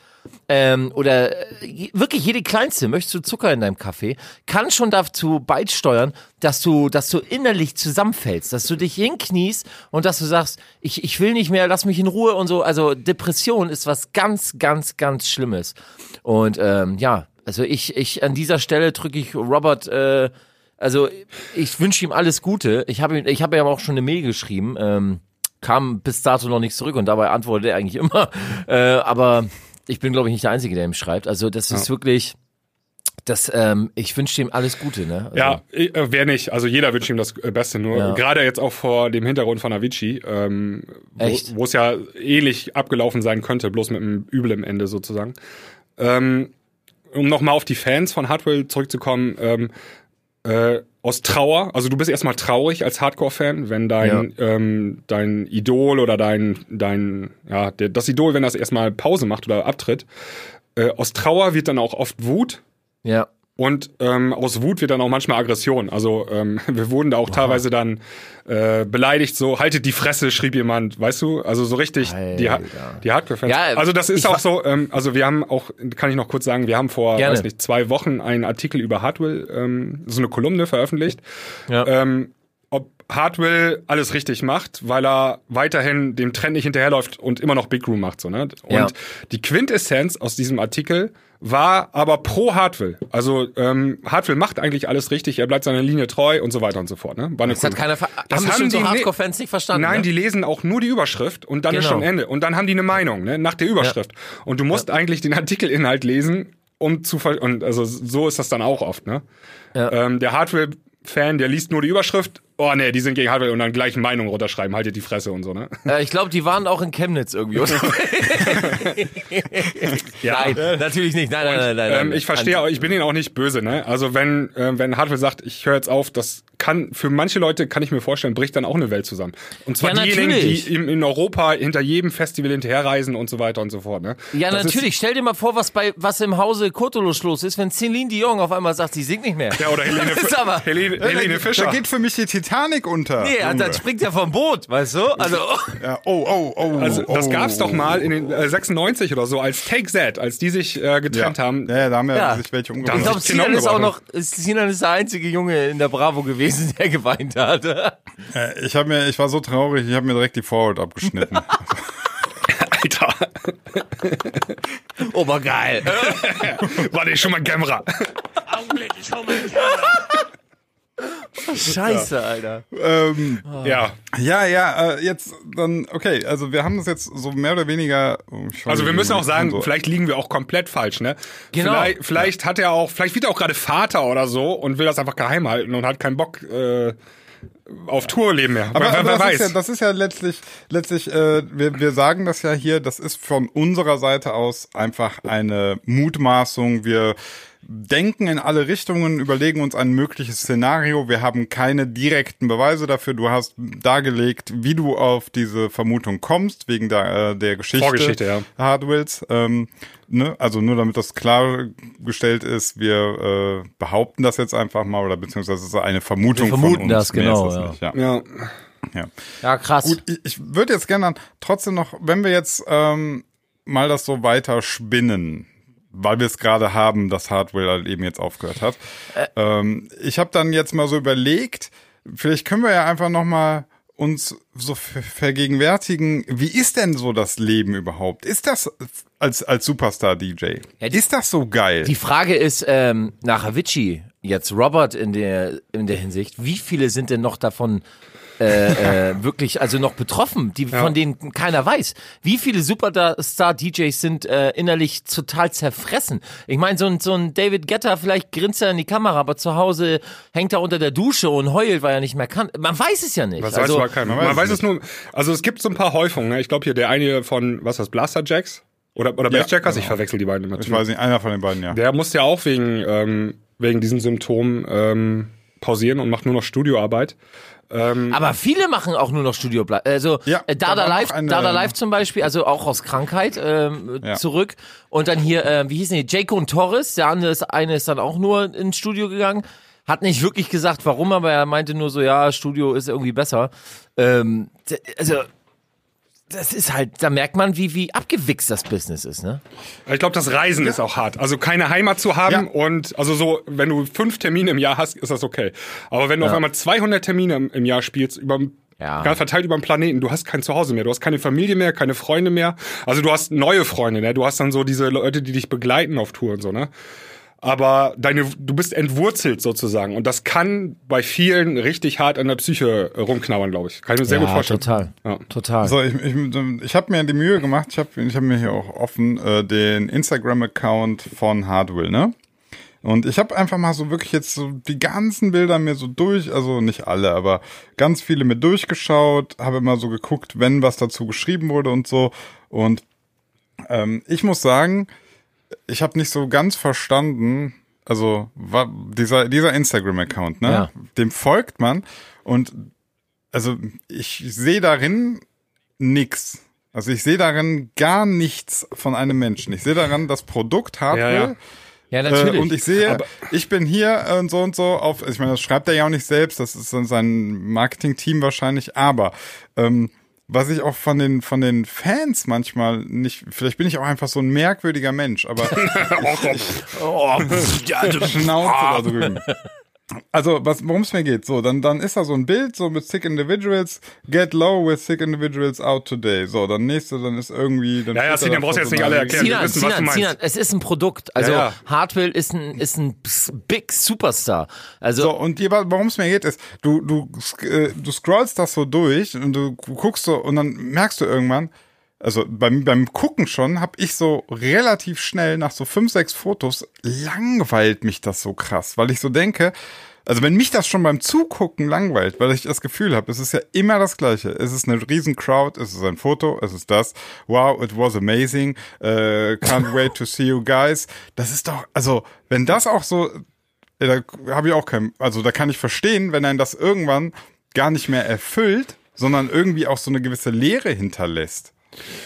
[SPEAKER 2] ähm, oder äh, wirklich jede kleinste, möchtest du Zucker in deinem Kaffee, kann schon dazu beisteuern, dass du, dass du innerlich zusammenfällst, dass du dich hinkniest und dass du sagst, ich, ich will nicht mehr, lass mich in Ruhe und so. Also Depression ist was ganz, ganz, ganz Schlimmes. Und ähm, ja, also ich, ich an dieser Stelle drücke ich Robert, äh, also ich wünsche ihm alles Gute. Ich habe ihm, ich habe ihm auch schon eine Mail geschrieben. Ähm, kam bis dato noch nichts zurück und dabei antwortet er eigentlich immer. Äh, aber ich bin, glaube ich, nicht der Einzige, der ihm schreibt. Also das ist wirklich, das, ähm, ich wünsche ihm alles Gute. Ne? Also,
[SPEAKER 3] Ja, äh, wer nicht. Also jeder wünscht ihm das äh, Beste. Nur
[SPEAKER 2] Ja.
[SPEAKER 3] gerade jetzt auch vor dem Hintergrund von Avicii, ähm, wo es ja ähnlich abgelaufen sein könnte, bloß mit einem Übel im Ende sozusagen. Ähm, um nochmal auf die Fans von Hardwell zurückzukommen, ähm, äh, aus Trauer, also du bist erstmal traurig als Hardcore-Fan, wenn dein, ähm, dein Idol oder dein, dein, ja, der, das Idol, wenn das erstmal Pause macht oder abtritt, äh, aus Trauer wird dann auch oft Wut.
[SPEAKER 2] Ja.
[SPEAKER 3] Und ähm, aus Wut wird dann auch manchmal Aggression. Also ähm, wir wurden da auch teilweise dann äh, beleidigt, so haltet die Fresse, schrieb jemand, weißt du? Also so richtig die, Ha-
[SPEAKER 2] Alter.
[SPEAKER 3] die Hardcore-Fans.
[SPEAKER 2] Ja,
[SPEAKER 3] also das ist auch so, ähm, also wir haben auch, kann ich noch kurz sagen, wir haben vor,
[SPEAKER 2] Gerne.
[SPEAKER 3] weiß nicht, zwei Wochen einen Artikel über Hardwell, ähm, so eine Kolumne veröffentlicht.
[SPEAKER 2] Ja.
[SPEAKER 3] Ähm, ob Hardwell alles richtig macht, weil er weiterhin dem Trend nicht hinterherläuft und immer noch Big Room macht. So, ne? Und
[SPEAKER 2] Ja.
[SPEAKER 3] die Quintessenz aus diesem Artikel war aber pro Hardwell. Also ähm, Hardwell macht eigentlich alles richtig, er bleibt seiner Linie treu und so weiter und so fort. Ne?
[SPEAKER 2] Das hat
[SPEAKER 3] coole-
[SPEAKER 2] keiner, ver
[SPEAKER 3] Das
[SPEAKER 2] haben
[SPEAKER 3] haben
[SPEAKER 2] bestimmt so
[SPEAKER 3] die ne-
[SPEAKER 2] Hardcore-Fans nicht verstanden.
[SPEAKER 3] Nein,
[SPEAKER 2] ne?
[SPEAKER 3] die lesen auch nur die Überschrift und dann ist
[SPEAKER 2] Genau.
[SPEAKER 3] schon Ende. Und dann haben die eine Meinung, ne, nach der Überschrift. Und du musst eigentlich den Artikelinhalt lesen, um zu ver und also so ist das dann auch oft, ne?
[SPEAKER 2] Ja.
[SPEAKER 3] Ähm, der Hardware-Fan, der liest nur die Überschrift, oh nee, die sind gegen Hardware und dann gleich Meinung runterschreiben, haltet die Fresse und so, ne?
[SPEAKER 2] Äh, ich glaube, die waren auch in Chemnitz irgendwie, oder? Nein, natürlich nicht. Nein, nein, nein, nein.
[SPEAKER 3] Ähm,
[SPEAKER 2] nein.
[SPEAKER 3] ich verstehe, auch, ich bin ihnen auch nicht böse, ne? Also wenn äh, wenn Hardware sagt, ich höre jetzt auf, das kann für manche Leute kann ich mir vorstellen, bricht dann auch eine Welt zusammen. Und zwar
[SPEAKER 2] Ja,
[SPEAKER 3] diejenigen,
[SPEAKER 2] natürlich.
[SPEAKER 3] die in, in Europa hinter jedem Festival hinterherreisen und so weiter und so fort, ne?
[SPEAKER 2] Ja,
[SPEAKER 3] Das ist-
[SPEAKER 2] natürlich. Stell dir mal vor, was bei was im Hause Kurtulus los ist, wenn Celine Dion auf einmal sagt, sie singt nicht mehr.
[SPEAKER 3] Ja, oder Helene,
[SPEAKER 2] Das ist aber-
[SPEAKER 3] Helene, Helene
[SPEAKER 1] Da
[SPEAKER 3] Fischer.
[SPEAKER 1] geht für mich die Titanic unter.
[SPEAKER 2] Nee,
[SPEAKER 1] Junge.
[SPEAKER 2] dann springt er vom Boot, weißt du? Also,
[SPEAKER 1] ja, oh, oh, oh.
[SPEAKER 3] Also das
[SPEAKER 1] oh.
[SPEAKER 3] gab's doch mal in den äh, 96 oder so als Take That, als die sich äh, getrennt
[SPEAKER 1] ja.
[SPEAKER 3] haben.
[SPEAKER 1] Ja, ja, da haben ja,
[SPEAKER 2] Ja.
[SPEAKER 1] sich welche
[SPEAKER 3] Da
[SPEAKER 2] ich
[SPEAKER 1] umgebracht.
[SPEAKER 2] glaube, Sinan ist auch
[SPEAKER 3] umgebracht.
[SPEAKER 2] noch, Sinan ist der einzige Junge in der Bravo gewesen, der geweint hat.
[SPEAKER 1] Äh, Ich, hab mir, ich war so traurig, ich habe mir direkt die Forward abgeschnitten.
[SPEAKER 3] Alter,
[SPEAKER 2] Obergeil.
[SPEAKER 3] war der schon mal Kämmerer.
[SPEAKER 4] Augenblick, ich hol meine Kamera.
[SPEAKER 2] Scheiße, Alter.
[SPEAKER 1] Ähm,
[SPEAKER 3] Ja.
[SPEAKER 1] ja, ja, äh, jetzt dann, okay, also wir haben das jetzt so mehr oder weniger. oh,
[SPEAKER 3] Also wir müssen auch sagen,
[SPEAKER 1] so.
[SPEAKER 3] vielleicht liegen wir auch komplett falsch, ne?
[SPEAKER 2] Genau.
[SPEAKER 3] Vielleicht, vielleicht hat er auch, vielleicht wird er auch gerade Vater oder so und will das einfach geheim halten und hat keinen Bock äh, auf Tourleben mehr.
[SPEAKER 1] Aber,
[SPEAKER 3] wer,
[SPEAKER 1] aber
[SPEAKER 3] wer
[SPEAKER 1] das,
[SPEAKER 3] weiß.
[SPEAKER 1] Ist ja, das ist ja letztlich, letztlich, äh, wir, wir sagen das ja hier, das ist von unserer Seite aus einfach eine Mutmaßung. Wir denken in alle Richtungen, überlegen uns ein mögliches Szenario. Wir haben keine direkten Beweise dafür. Du hast dargelegt, wie du auf diese Vermutung kommst, wegen der, äh, der Geschichte.
[SPEAKER 3] Vorgeschichte, ja.
[SPEAKER 1] Hardwills. Ähm, ne? Also nur damit das klargestellt ist, wir äh, behaupten das jetzt einfach mal oder beziehungsweise es ist eine Vermutung
[SPEAKER 2] Wir vermuten
[SPEAKER 1] von uns.
[SPEAKER 2] das,
[SPEAKER 1] Mehr
[SPEAKER 2] genau,
[SPEAKER 1] ist es
[SPEAKER 2] ja.
[SPEAKER 1] nicht, ja.
[SPEAKER 3] ja.
[SPEAKER 1] ja.
[SPEAKER 2] Ja, krass.
[SPEAKER 1] Gut, ich, ich würde jetzt gerne dann trotzdem noch, wenn wir jetzt ähm, mal das so weiter spinnen, weil wir es gerade haben, dass Hardware halt eben jetzt aufgehört hat. Ähm, ich habe dann jetzt mal so überlegt, vielleicht können wir ja einfach noch mal uns so ver- vergegenwärtigen, wie ist denn so das Leben überhaupt? Ist das als als Superstar DJ?
[SPEAKER 2] Ja,
[SPEAKER 1] ist das so geil?
[SPEAKER 2] Die Frage ist ähm, nach Avicii, jetzt Robert in der, in der Hinsicht, wie viele sind denn noch davon äh, äh, wirklich also noch betroffen, die von denen keiner weiß. Wie viele Superstar-DJs sind äh, innerlich total zerfressen? Ich meine, so ein, so ein David Guetta, vielleicht grinst er in die Kamera, aber zu Hause hängt er unter der Dusche und heult, weil er nicht mehr kann. Man weiß es ja nicht.
[SPEAKER 3] Das
[SPEAKER 2] also,
[SPEAKER 3] weiß aber keiner.
[SPEAKER 1] man
[SPEAKER 3] Man,
[SPEAKER 1] weiß
[SPEAKER 3] weiß
[SPEAKER 1] es
[SPEAKER 3] nur, also es gibt so ein paar Häufungen. Ne? Ich glaube hier der eine von, was ist das, Blaster Jacks? Oder, oder
[SPEAKER 1] Ja,
[SPEAKER 3] Bassjackers? Ich
[SPEAKER 1] genau.
[SPEAKER 3] verwechsel die beiden immer.
[SPEAKER 1] ich weiß nicht, einer von den beiden, ja.
[SPEAKER 3] Der muss ja auch wegen, ähm, wegen diesem Symptom ähm, pausieren und macht nur noch Studioarbeit.
[SPEAKER 2] Aber viele machen auch nur noch Studio, also
[SPEAKER 1] Ja,
[SPEAKER 2] äh,
[SPEAKER 1] da
[SPEAKER 2] Dada Live,
[SPEAKER 1] eine-
[SPEAKER 2] Dada Live zum Beispiel, also auch aus Krankheit ähm,
[SPEAKER 1] Ja.
[SPEAKER 2] zurück und dann hier, äh, wie hießen die, Jaco und Torres, der andere ist, eine ist dann auch nur ins Studio gegangen, hat nicht wirklich gesagt, warum, aber er meinte nur so, ja, Studio ist irgendwie besser. Ähm, also das ist halt, da merkt man, wie wie abgewichst das Business ist, ne?
[SPEAKER 3] Ich glaube, das Reisen ist auch hart. Also keine Heimat zu haben
[SPEAKER 1] Ja.
[SPEAKER 3] und also so, wenn du fünf Termine im Jahr hast, ist das okay. Aber wenn du auf einmal 200 Termine im, im Jahr spielst, über
[SPEAKER 2] Ja.
[SPEAKER 3] verteilt über den Planeten, du hast kein Zuhause mehr, du hast keine Familie mehr, keine Freunde mehr. Also du hast neue Freunde, ne? Du hast dann so diese Leute, die dich begleiten auf Tour und so, ne? Aber deine, du bist entwurzelt sozusagen. Und das kann bei vielen richtig hart an der Psyche rumknabbern, glaube ich. Kann ich mir sehr gut vorstellen.
[SPEAKER 2] total,
[SPEAKER 3] Ja.
[SPEAKER 2] total.
[SPEAKER 1] So, ich, ich, ich habe mir die Mühe gemacht, ich habe ich hab mir hier auch offen äh, den Instagram-Account von Hardwill, ne? Und ich habe einfach mal so wirklich jetzt so die ganzen Bilder mir so durch, also nicht alle, aber ganz viele mir durchgeschaut, habe immer so geguckt, wenn was dazu geschrieben wurde und so. Und ähm, ich muss sagen, ich habe nicht so ganz verstanden, also wa- dieser, dieser Instagram-Account, ne?
[SPEAKER 2] Ja.
[SPEAKER 1] Dem folgt man und also ich sehe darin nix. Also ich sehe darin gar nichts von einem Menschen. Ich sehe daran das Produkt Hardware.
[SPEAKER 3] Ja, ja.
[SPEAKER 2] ja, natürlich.
[SPEAKER 1] Äh, und ich sehe, ich bin hier äh, und so und so auf, ich meine, das schreibt er ja auch nicht selbst, das ist dann sein Marketing-Team wahrscheinlich, aber ähm, was ich auch von den von den Fans manchmal nicht, vielleicht bin ich auch einfach so ein merkwürdiger Mensch, aber
[SPEAKER 2] oh, pff, ja, du-
[SPEAKER 1] Schnauze da drüben. Also, was, worum es mir geht, so, dann, dann ist da so ein Bild, so mit Sick Individuals, get low with Sick Individuals out today. So, dann nächste, dann ist irgendwie, dann
[SPEAKER 3] Ja, ja, Sinan, brauchst du jetzt nicht alle erklären.
[SPEAKER 2] Sinan,
[SPEAKER 3] wissen, was du
[SPEAKER 2] Sinan,
[SPEAKER 3] meinst.
[SPEAKER 2] Sinan, es ist ein Produkt. Also
[SPEAKER 3] Ja, ja.
[SPEAKER 2] Hardwell ist ein ist ein Big Superstar. Also
[SPEAKER 1] So, und worum es mir geht, ist, du, du, äh, du scrollst das so durch und du guckst so und dann merkst du irgendwann, also beim, beim Gucken schon, habe ich so relativ schnell nach so fünf, sechs Fotos langweilt mich das so krass, weil ich so denke, also wenn mich das schon beim Zugucken langweilt, weil ich das Gefühl habe, es ist ja immer das Gleiche. Es ist eine riesen Crowd, es ist ein Foto, es ist das. Wow, it was amazing. Äh, can't wait to see you guys. Das ist doch, also wenn das auch so ja, da habe ich auch kein, also da kann ich verstehen, wenn ein das irgendwann gar nicht mehr erfüllt, sondern irgendwie auch so eine gewisse Leere hinterlässt.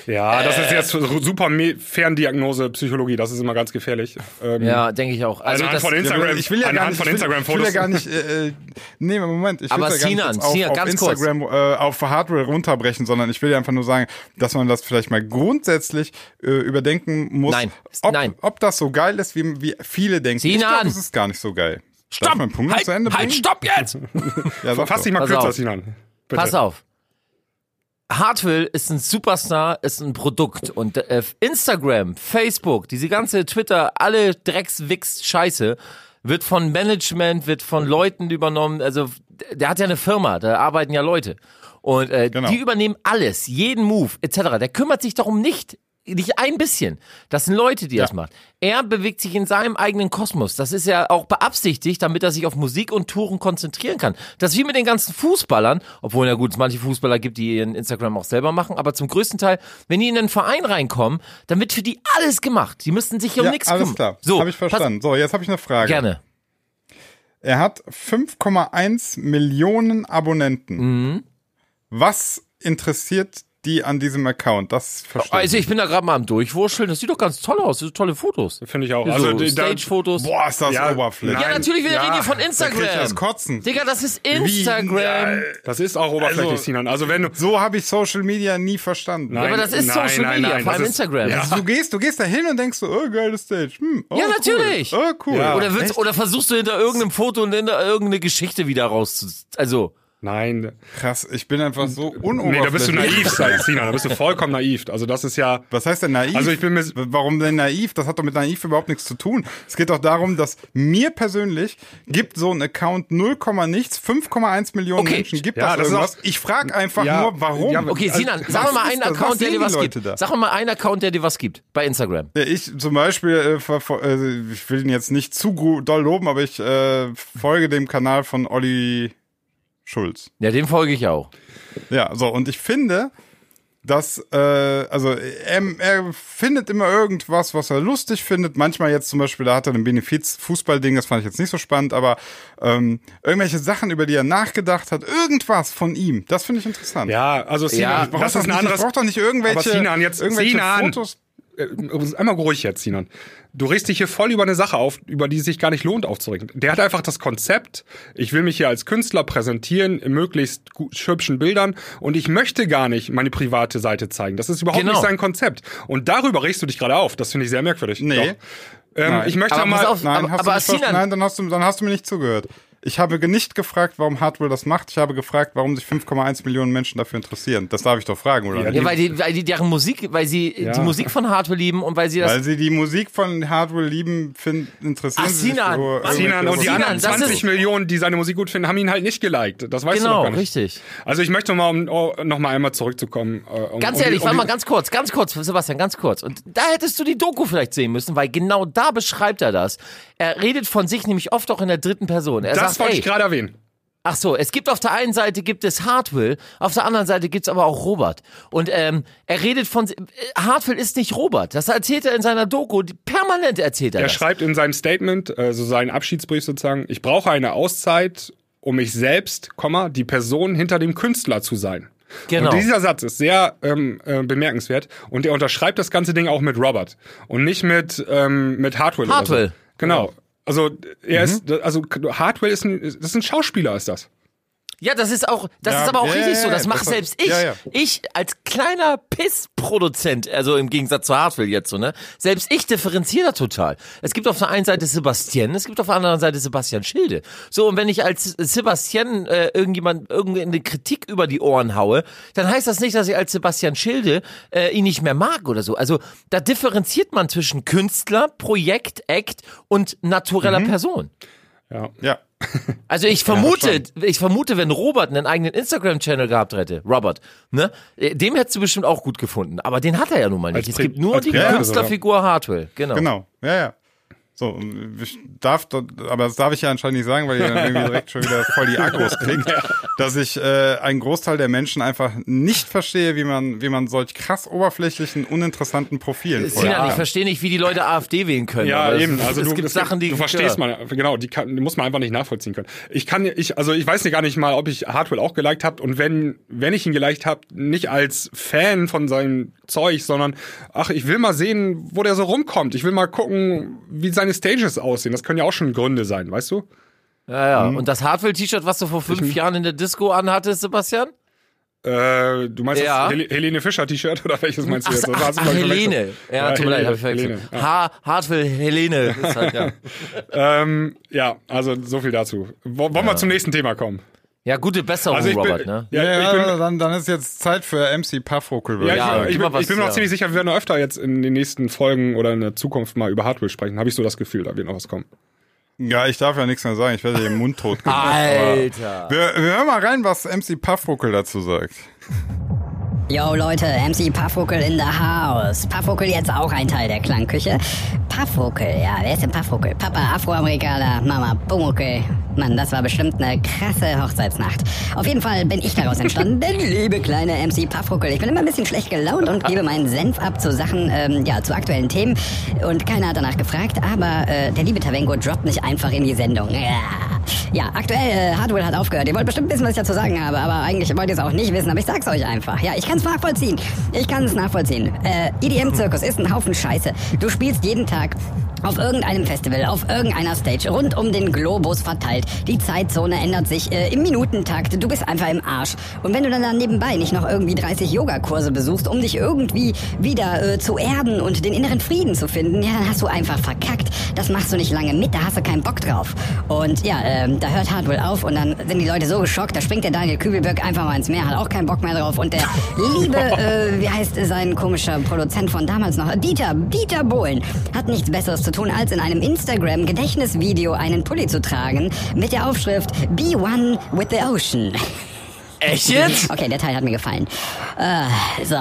[SPEAKER 3] Ja, das ist jetzt super me- Ferndiagnose Psychologie, das ist immer ganz gefährlich. Ähm,
[SPEAKER 2] ja, denke ich auch. Also
[SPEAKER 3] Anhand
[SPEAKER 2] das,
[SPEAKER 3] von Instagram,
[SPEAKER 1] ich will ja gar
[SPEAKER 3] anhand
[SPEAKER 1] nicht,
[SPEAKER 3] von
[SPEAKER 1] ich will, ich will ja gar nicht, äh, äh, nee, Moment, ich will
[SPEAKER 2] Aber
[SPEAKER 1] ja gar nicht auf,
[SPEAKER 2] Sinan,
[SPEAKER 1] auf
[SPEAKER 2] ganz kurz.
[SPEAKER 1] Instagram äh, auf Hardware runterbrechen, sondern ich will ja einfach nur sagen, dass man das vielleicht mal grundsätzlich äh, überdenken muss,
[SPEAKER 2] Nein,
[SPEAKER 1] ob,
[SPEAKER 2] nein.
[SPEAKER 1] ob das so geil ist, wie, wie viele denken. Ich
[SPEAKER 2] Sinan!
[SPEAKER 1] glaube, es ist gar nicht so geil.
[SPEAKER 2] Stopp!
[SPEAKER 1] ich meinen Punkt
[SPEAKER 2] Halt,
[SPEAKER 1] zu Ende bringen?
[SPEAKER 2] halt, stopp jetzt!
[SPEAKER 1] Ja,
[SPEAKER 3] Fass dich mal
[SPEAKER 2] Pass
[SPEAKER 3] kürzer,
[SPEAKER 2] auf.
[SPEAKER 3] Sinan. Bitte.
[SPEAKER 2] Pass auf. Hardwell ist ein Superstar, ist ein Produkt und äh, Instagram, Facebook, diese ganze Twitter, alle Dreckswix Scheiße wird von Management, wird von Leuten übernommen, also der hat ja eine Firma, da arbeiten ja Leute. Und äh,
[SPEAKER 1] Genau.
[SPEAKER 2] die übernehmen alles, jeden Move, etc. Der kümmert sich darum nicht, nicht ein bisschen. Das sind Leute, die das machen. Er bewegt sich in seinem eigenen Kosmos. Das ist ja auch beabsichtigt, damit er sich auf Musik und Touren konzentrieren kann. Das ist wie mit den ganzen Fußballern, obwohl ja gut, es manche Fußballer gibt, die ihren Instagram auch selber machen, aber zum größten Teil, wenn die in einen Verein reinkommen, dann wird für die alles gemacht. Die müssten sich um
[SPEAKER 1] ja,
[SPEAKER 2] nichts
[SPEAKER 1] alles
[SPEAKER 2] kümmern.
[SPEAKER 1] klar.
[SPEAKER 2] So,
[SPEAKER 1] habe ich verstanden. So, jetzt habe ich eine Frage.
[SPEAKER 2] Gerne.
[SPEAKER 1] Er hat 5,1 Millionen Abonnenten.
[SPEAKER 2] Mhm.
[SPEAKER 1] Was interessiert die an diesem Account? Das verstehe
[SPEAKER 2] Also
[SPEAKER 1] ich.
[SPEAKER 2] ich bin da gerade mal am Durchwurscheln. Das sieht doch ganz toll aus. Das sind tolle Fotos.
[SPEAKER 3] Finde ich auch.
[SPEAKER 2] So
[SPEAKER 3] Also die- da-
[SPEAKER 2] Stage-Fotos.
[SPEAKER 1] Boah, ist das
[SPEAKER 3] Ja,
[SPEAKER 1] oberflächlich.
[SPEAKER 2] Ja, natürlich, wir
[SPEAKER 3] ja,
[SPEAKER 2] reden hier von
[SPEAKER 1] Da krieg ich das
[SPEAKER 2] Instagram.
[SPEAKER 1] Kotzen.
[SPEAKER 2] Digga, das ist Instagram.
[SPEAKER 3] das ist auch oberflächlich,
[SPEAKER 1] Also-
[SPEAKER 3] Sinan. Also wenn du
[SPEAKER 1] So habe ich Social Media nie verstanden.
[SPEAKER 3] Nein,
[SPEAKER 2] aber das ist
[SPEAKER 3] nein,
[SPEAKER 2] Social
[SPEAKER 3] nein,
[SPEAKER 2] Media,
[SPEAKER 3] nein,
[SPEAKER 2] vor allem
[SPEAKER 3] das ist-
[SPEAKER 2] Instagram.
[SPEAKER 3] Ja.
[SPEAKER 1] Also du gehst, du gehst da hin und denkst so, oh, geile Stage. Hm, oh,
[SPEAKER 2] Ja,
[SPEAKER 1] cool.
[SPEAKER 2] natürlich.
[SPEAKER 1] Oh, cool.
[SPEAKER 3] Ja.
[SPEAKER 2] Oder, willst, oder versuchst du hinter irgendeinem Foto und hinter irgendeine Geschichte wieder rauszu... Also,
[SPEAKER 3] Nein.
[SPEAKER 1] Krass, ich bin einfach so
[SPEAKER 3] Nee,
[SPEAKER 1] unoberflächlich.
[SPEAKER 3] da bist du naiv, Sinan. Da bist du vollkommen naiv. Also das ist ja.
[SPEAKER 1] Was heißt denn naiv?
[SPEAKER 3] Also ich bin mir-
[SPEAKER 1] Warum denn naiv? Das hat doch mit naiv überhaupt nichts zu tun. Es geht doch darum, dass mir persönlich gibt so ein Account 0, nichts, 5,1 Millionen
[SPEAKER 2] Okay.
[SPEAKER 1] Menschen gibt
[SPEAKER 3] Ja,
[SPEAKER 1] das
[SPEAKER 3] das
[SPEAKER 1] irgendwas.
[SPEAKER 3] auch-
[SPEAKER 1] Ich frage einfach
[SPEAKER 3] Ja,
[SPEAKER 1] nur, warum.
[SPEAKER 3] ja,
[SPEAKER 2] okay,
[SPEAKER 3] Also,
[SPEAKER 2] Sinan,
[SPEAKER 1] was
[SPEAKER 2] sag mal einen
[SPEAKER 1] das?
[SPEAKER 2] Account, der dir was
[SPEAKER 1] die
[SPEAKER 2] gibt.
[SPEAKER 1] Da?
[SPEAKER 2] Sag mal einen Account, der dir was gibt. Bei Instagram.
[SPEAKER 1] Ja, ich zum Beispiel, äh, äh, ich will ihn jetzt nicht zu doll loben, aber ich äh, folge dem Kanal von Olli Schulz.
[SPEAKER 2] Ja, dem folge ich auch.
[SPEAKER 1] Ja, so, und ich finde, dass, äh, also er, er findet immer irgendwas, was er lustig findet. Manchmal jetzt zum Beispiel, da hat er ein Benefiz-Fußball-Ding, das fand ich jetzt nicht so spannend, aber ähm, irgendwelche Sachen, über die er nachgedacht hat, irgendwas von ihm, das finde ich interessant.
[SPEAKER 3] Ja, also Sinan,
[SPEAKER 2] Ja,
[SPEAKER 3] das
[SPEAKER 1] doch
[SPEAKER 3] ist ein
[SPEAKER 1] nicht,
[SPEAKER 3] anderes.
[SPEAKER 1] Ich brauch doch nicht irgendwelche,
[SPEAKER 3] Aber Sinan, jetzt-
[SPEAKER 1] irgendwelche
[SPEAKER 3] Sinan.
[SPEAKER 1] Fotos.
[SPEAKER 3] Äh, einmal ruhig jetzt, Sinan. Du regst dich hier voll über eine Sache auf, über die es sich gar nicht lohnt aufzuregen. Der hat einfach das Konzept, ich will mich hier als Künstler präsentieren, in möglichst gut, hübschen Bildern und ich möchte gar nicht meine private Seite zeigen. Das ist überhaupt
[SPEAKER 2] Genau.
[SPEAKER 3] nicht sein Konzept. Und darüber regst du dich gerade auf. Das finde ich sehr merkwürdig.
[SPEAKER 1] Nee.
[SPEAKER 3] Ähm,
[SPEAKER 1] Nein.
[SPEAKER 3] ich möchte
[SPEAKER 2] Aber
[SPEAKER 3] mal.
[SPEAKER 2] auf,
[SPEAKER 1] Nein,
[SPEAKER 2] aber,
[SPEAKER 1] hast
[SPEAKER 2] aber Sinan,
[SPEAKER 1] Nein, dann hast du, dann hast du mir nicht zugehört. Ich habe nicht gefragt, warum Hardware das macht. Ich habe gefragt, warum sich 5,1 Millionen Menschen dafür interessieren. Das darf ich doch fragen, oder?
[SPEAKER 3] Ja,
[SPEAKER 1] nicht?
[SPEAKER 2] ja, weil die, weil die deren Musik, weil sie
[SPEAKER 3] Ja.
[SPEAKER 2] die Musik von Hardware lieben und weil sie das
[SPEAKER 1] Weil sie die Musik von Hardware lieben, finden, interessieren
[SPEAKER 2] Ach,
[SPEAKER 1] sie sich
[SPEAKER 2] Sinan. Sinan,
[SPEAKER 3] Sinan und die
[SPEAKER 2] Sinan,
[SPEAKER 3] anderen
[SPEAKER 2] das
[SPEAKER 3] 20
[SPEAKER 2] ist-
[SPEAKER 3] Millionen, die seine Musik gut finden, haben ihn halt nicht geliked. Das weißt du
[SPEAKER 2] Genau,
[SPEAKER 3] doch gar nicht.
[SPEAKER 2] richtig.
[SPEAKER 3] Also ich möchte mal, um oh, noch mal einmal zurückzukommen. äh, Um,
[SPEAKER 2] Ganz
[SPEAKER 3] um die-
[SPEAKER 2] ehrlich,
[SPEAKER 3] um
[SPEAKER 2] warte
[SPEAKER 3] die-
[SPEAKER 2] mal ganz kurz, ganz kurz, Sebastian, ganz kurz. Und da hättest du die Doku vielleicht sehen müssen, weil genau da beschreibt er das. Er redet von sich nämlich oft auch in der dritten Person. Er
[SPEAKER 3] Das
[SPEAKER 2] sagt,
[SPEAKER 3] wollte
[SPEAKER 2] ey,
[SPEAKER 3] ich gerade erwähnen.
[SPEAKER 2] Ach so, es gibt auf der einen Seite gibt es Hartwell, auf der anderen Seite gibt's aber auch Robert. Und ähm, er redet von äh, Hartwell ist nicht Robert. Das erzählt er in seiner Doku. Permanent erzählt er,
[SPEAKER 3] Er
[SPEAKER 2] das.
[SPEAKER 3] schreibt in seinem Statement, also seinen Abschiedsbrief sozusagen, ich brauche eine Auszeit, um mich selbst, die Person hinter dem Künstler zu sein.
[SPEAKER 2] Genau.
[SPEAKER 3] Und dieser Satz ist sehr ähm, äh, bemerkenswert und er unterschreibt das ganze Ding auch mit Robert und nicht mit ähm, mit Hardwell. Oder
[SPEAKER 2] Hartwell.
[SPEAKER 3] so. Genau. Also er
[SPEAKER 2] Mhm.
[SPEAKER 3] ist, also Hardwell ist ein, das ist ein Schauspieler, ist das.
[SPEAKER 2] Ja, das ist auch, das
[SPEAKER 1] Ja,
[SPEAKER 2] ist aber auch
[SPEAKER 1] ja,
[SPEAKER 2] richtig
[SPEAKER 1] ja,
[SPEAKER 2] so. Das mache selbst ich.
[SPEAKER 1] ja, ja.
[SPEAKER 2] Ich als kleiner Pissproduzent, also im Gegensatz zu Hartwell jetzt so, ne? Selbst ich differenziere da total. Es gibt auf der einen Seite Sebastian, es gibt auf der anderen Seite Sebastian Schilde. So, und wenn ich als Sebastian äh, irgendjemand irgendeine Kritik über die Ohren haue, dann heißt das nicht, dass ich als Sebastian Schilde äh, ihn nicht mehr mag oder so. Also da differenziert man zwischen Künstler, Projekt, Act und natureller
[SPEAKER 1] Mhm.
[SPEAKER 2] Person.
[SPEAKER 3] Ja.
[SPEAKER 1] Ja.
[SPEAKER 2] Also ich vermute, ich vermute, wenn Robert einen eigenen Instagram-Channel gehabt hätte, Robert, ne, äh, dem hättest du bestimmt auch gut gefunden. Aber den hat er ja nun mal nicht.
[SPEAKER 3] Als
[SPEAKER 2] Es gibt nur die Künstlerfigur Hartwell. Genau.
[SPEAKER 1] Genau, ja, ja. So, darf, aber das darf ich ja anscheinend nicht sagen, weil ihr dann irgendwie direkt schon wieder voll die Akkus kriegt, dass ich äh, einen Großteil der Menschen einfach nicht verstehe, wie man, wie man solch krass oberflächlichen, uninteressanten Profilen folgt.
[SPEAKER 2] Sinan, ich verstehe nicht, wie die Leute AfD wählen können.
[SPEAKER 3] Ja,
[SPEAKER 2] aber
[SPEAKER 3] eben.
[SPEAKER 2] Es,
[SPEAKER 3] Also
[SPEAKER 2] es
[SPEAKER 3] du,
[SPEAKER 2] gibt
[SPEAKER 3] es
[SPEAKER 2] Sachen, die
[SPEAKER 3] du verstehst
[SPEAKER 2] ja.
[SPEAKER 3] mal, genau, die, kann, die muss man einfach nicht nachvollziehen können. Ich kann, ich, also ich weiß gar nicht mal, ob ich Hardwell auch geliked habe und wenn, wenn ich ihn geliked habe, nicht als Fan von seinem Zeug, sondern ach, ich will mal sehen, wo der so rumkommt. Ich will mal gucken, wie seine Stages aussehen. Das können ja auch schon Gründe sein, weißt du?
[SPEAKER 2] Ja, ja.
[SPEAKER 3] Mhm.
[SPEAKER 2] Und das Hartwell-T-Shirt, was du vor fünf Jahren in der Disco anhattest, Sebastian?
[SPEAKER 3] Äh, du meinst
[SPEAKER 2] Ja.
[SPEAKER 3] das Hel Helene Fischer T-Shirt oder welches meinst du jetzt?
[SPEAKER 2] Ach, ach
[SPEAKER 3] ich,
[SPEAKER 2] Helene.
[SPEAKER 3] verwechselt.
[SPEAKER 2] Ja, tut mir leid, hab ich
[SPEAKER 3] Helene,
[SPEAKER 2] verwechselt.
[SPEAKER 3] ja.
[SPEAKER 2] Ha Hartwell, Helene. Ist halt, ja.
[SPEAKER 3] Ähm, ja, also so viel dazu. Wo- Wollen wir zum nächsten Thema kommen?
[SPEAKER 2] Ja, gute Besserung,
[SPEAKER 3] Also ich bin,
[SPEAKER 2] Robert, ne?
[SPEAKER 3] ja,
[SPEAKER 1] Ja,
[SPEAKER 3] ich bin,
[SPEAKER 1] dann, dann ist jetzt Zeit für MC Puffruckel. würde
[SPEAKER 3] Ja,
[SPEAKER 1] ich
[SPEAKER 3] ich, ich, bin,
[SPEAKER 2] was,
[SPEAKER 3] ich bin mir
[SPEAKER 2] ja.
[SPEAKER 3] noch ziemlich sicher, wir werden öfter jetzt in den nächsten Folgen oder in der Zukunft mal über Hardware sprechen. Habe ich so das Gefühl, da wird noch was kommen.
[SPEAKER 1] Ja, ich darf ja nichts mehr sagen. Ich werde den Mund tot gemacht.
[SPEAKER 2] Alter.
[SPEAKER 1] Wir, wir hören mal rein, was MC Puffruckel dazu sagt.
[SPEAKER 6] Yo Leute, MC Puffruckel in the house. Puffruckel jetzt auch ein Teil der Klangküche. Puffruckel, ja, wer ist denn Puffruckel? Papa Afroamerikaner, Mama Pumuckel. Mann, das war bestimmt eine krasse Hochzeitsnacht. Auf jeden Fall bin ich daraus entstanden, denn liebe kleine MC Puffruckel, ich bin immer ein bisschen schlecht gelaunt und gebe meinen Senf ab zu Sachen, ähm, ja, zu aktuellen Themen. Und keiner hat danach gefragt, aber äh, der liebe Tavengo droppt mich einfach in die Sendung. Ja, ja aktuell, äh, Hardwell hat aufgehört. Ihr wollt bestimmt wissen, was ich dazu sagen habe, aber eigentlich wollt ihr es auch nicht wissen, aber ich sag's euch einfach. Ja, ich kann's nachvollziehen. Ich kann es nachvollziehen. Äh, EDM-Zirkus ist ein Haufen Scheiße. Du spielst jeden Tag auf irgendeinem Festival, auf irgendeiner Stage, rund um den Globus verteilt. Die Zeitzone ändert sich äh, im Minutentakt. Du bist einfach im Arsch. Und wenn du dann, dann nebenbei nicht noch irgendwie 30 Yogakurse besuchst, um dich irgendwie wieder äh, zu erden und den inneren Frieden zu finden, ja, dann hast du einfach verkackt. Das machst du nicht lange mit, da hast du keinen Bock drauf. Und ja, ähm, da hört Hardwell auf und dann sind die Leute so geschockt, da springt der Daniel Kübelböck einfach mal ins Meer, hat auch keinen Bock mehr drauf. Und der liebe, äh, wie heißt sein komischer Produzent von damals noch, Dieter, Dieter Bohlen, hat nichts Besseres zu tun, als in einem Instagram-Gedächtnisvideo einen Pulli zu tragen mit der Aufschrift Be One with the Ocean.
[SPEAKER 2] Echt jetzt?
[SPEAKER 6] Okay, der Teil hat mir gefallen. Äh, so.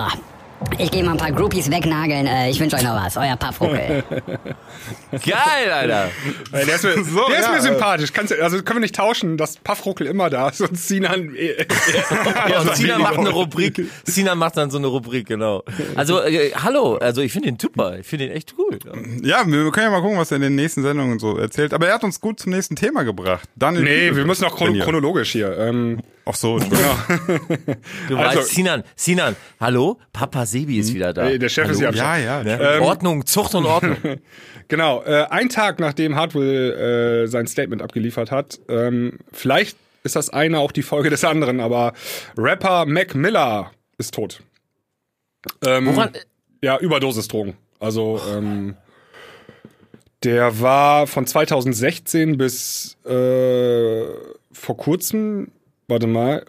[SPEAKER 6] Ich gehe mal ein paar Groupies wegnageln. Äh, ich wünsche euch noch was. Euer Paffruckel.
[SPEAKER 2] Geil, Alter.
[SPEAKER 3] Ey, der ist mir,
[SPEAKER 1] So,
[SPEAKER 3] der ist
[SPEAKER 1] ja,
[SPEAKER 3] mir
[SPEAKER 1] äh.
[SPEAKER 3] sympathisch. Kannst, also können wir nicht tauschen, dass Puffruckel immer da ist und Sinan. Äh,
[SPEAKER 2] Ja, und Sina macht eine Rubrik. Sina macht dann so eine Rubrik, genau. Also, äh, hallo, also ich finde den super. Ich finde den echt cool.
[SPEAKER 1] Ja, wir können ja mal gucken, was er in den nächsten Sendungen so erzählt. Aber er hat uns gut zum nächsten Thema gebracht. Daniel
[SPEAKER 3] nee, wir müssen auch chron
[SPEAKER 1] wenn ihr-
[SPEAKER 3] chronologisch hier. Ähm,
[SPEAKER 1] Ach so, Entschuldigung.
[SPEAKER 2] Du
[SPEAKER 3] Also-
[SPEAKER 2] weißt, Sinan, Sinan, hallo, Papa Sebi ist wieder da.
[SPEAKER 3] der Chef ist ja am
[SPEAKER 1] Ja, ja.
[SPEAKER 2] Ne? Ordnung, Zucht und Ordnung.
[SPEAKER 3] Genau, äh, ein Tag nachdem Hardwell äh, sein Statement abgeliefert hat, ähm, vielleicht ist das eine auch die Folge des anderen, aber Rapper Mac Miller ist tot. Ähm,
[SPEAKER 2] Woran,
[SPEAKER 3] Ja, Überdosisdrogen. Also, ähm, der war von 2016 bis äh, vor kurzem, warte mal,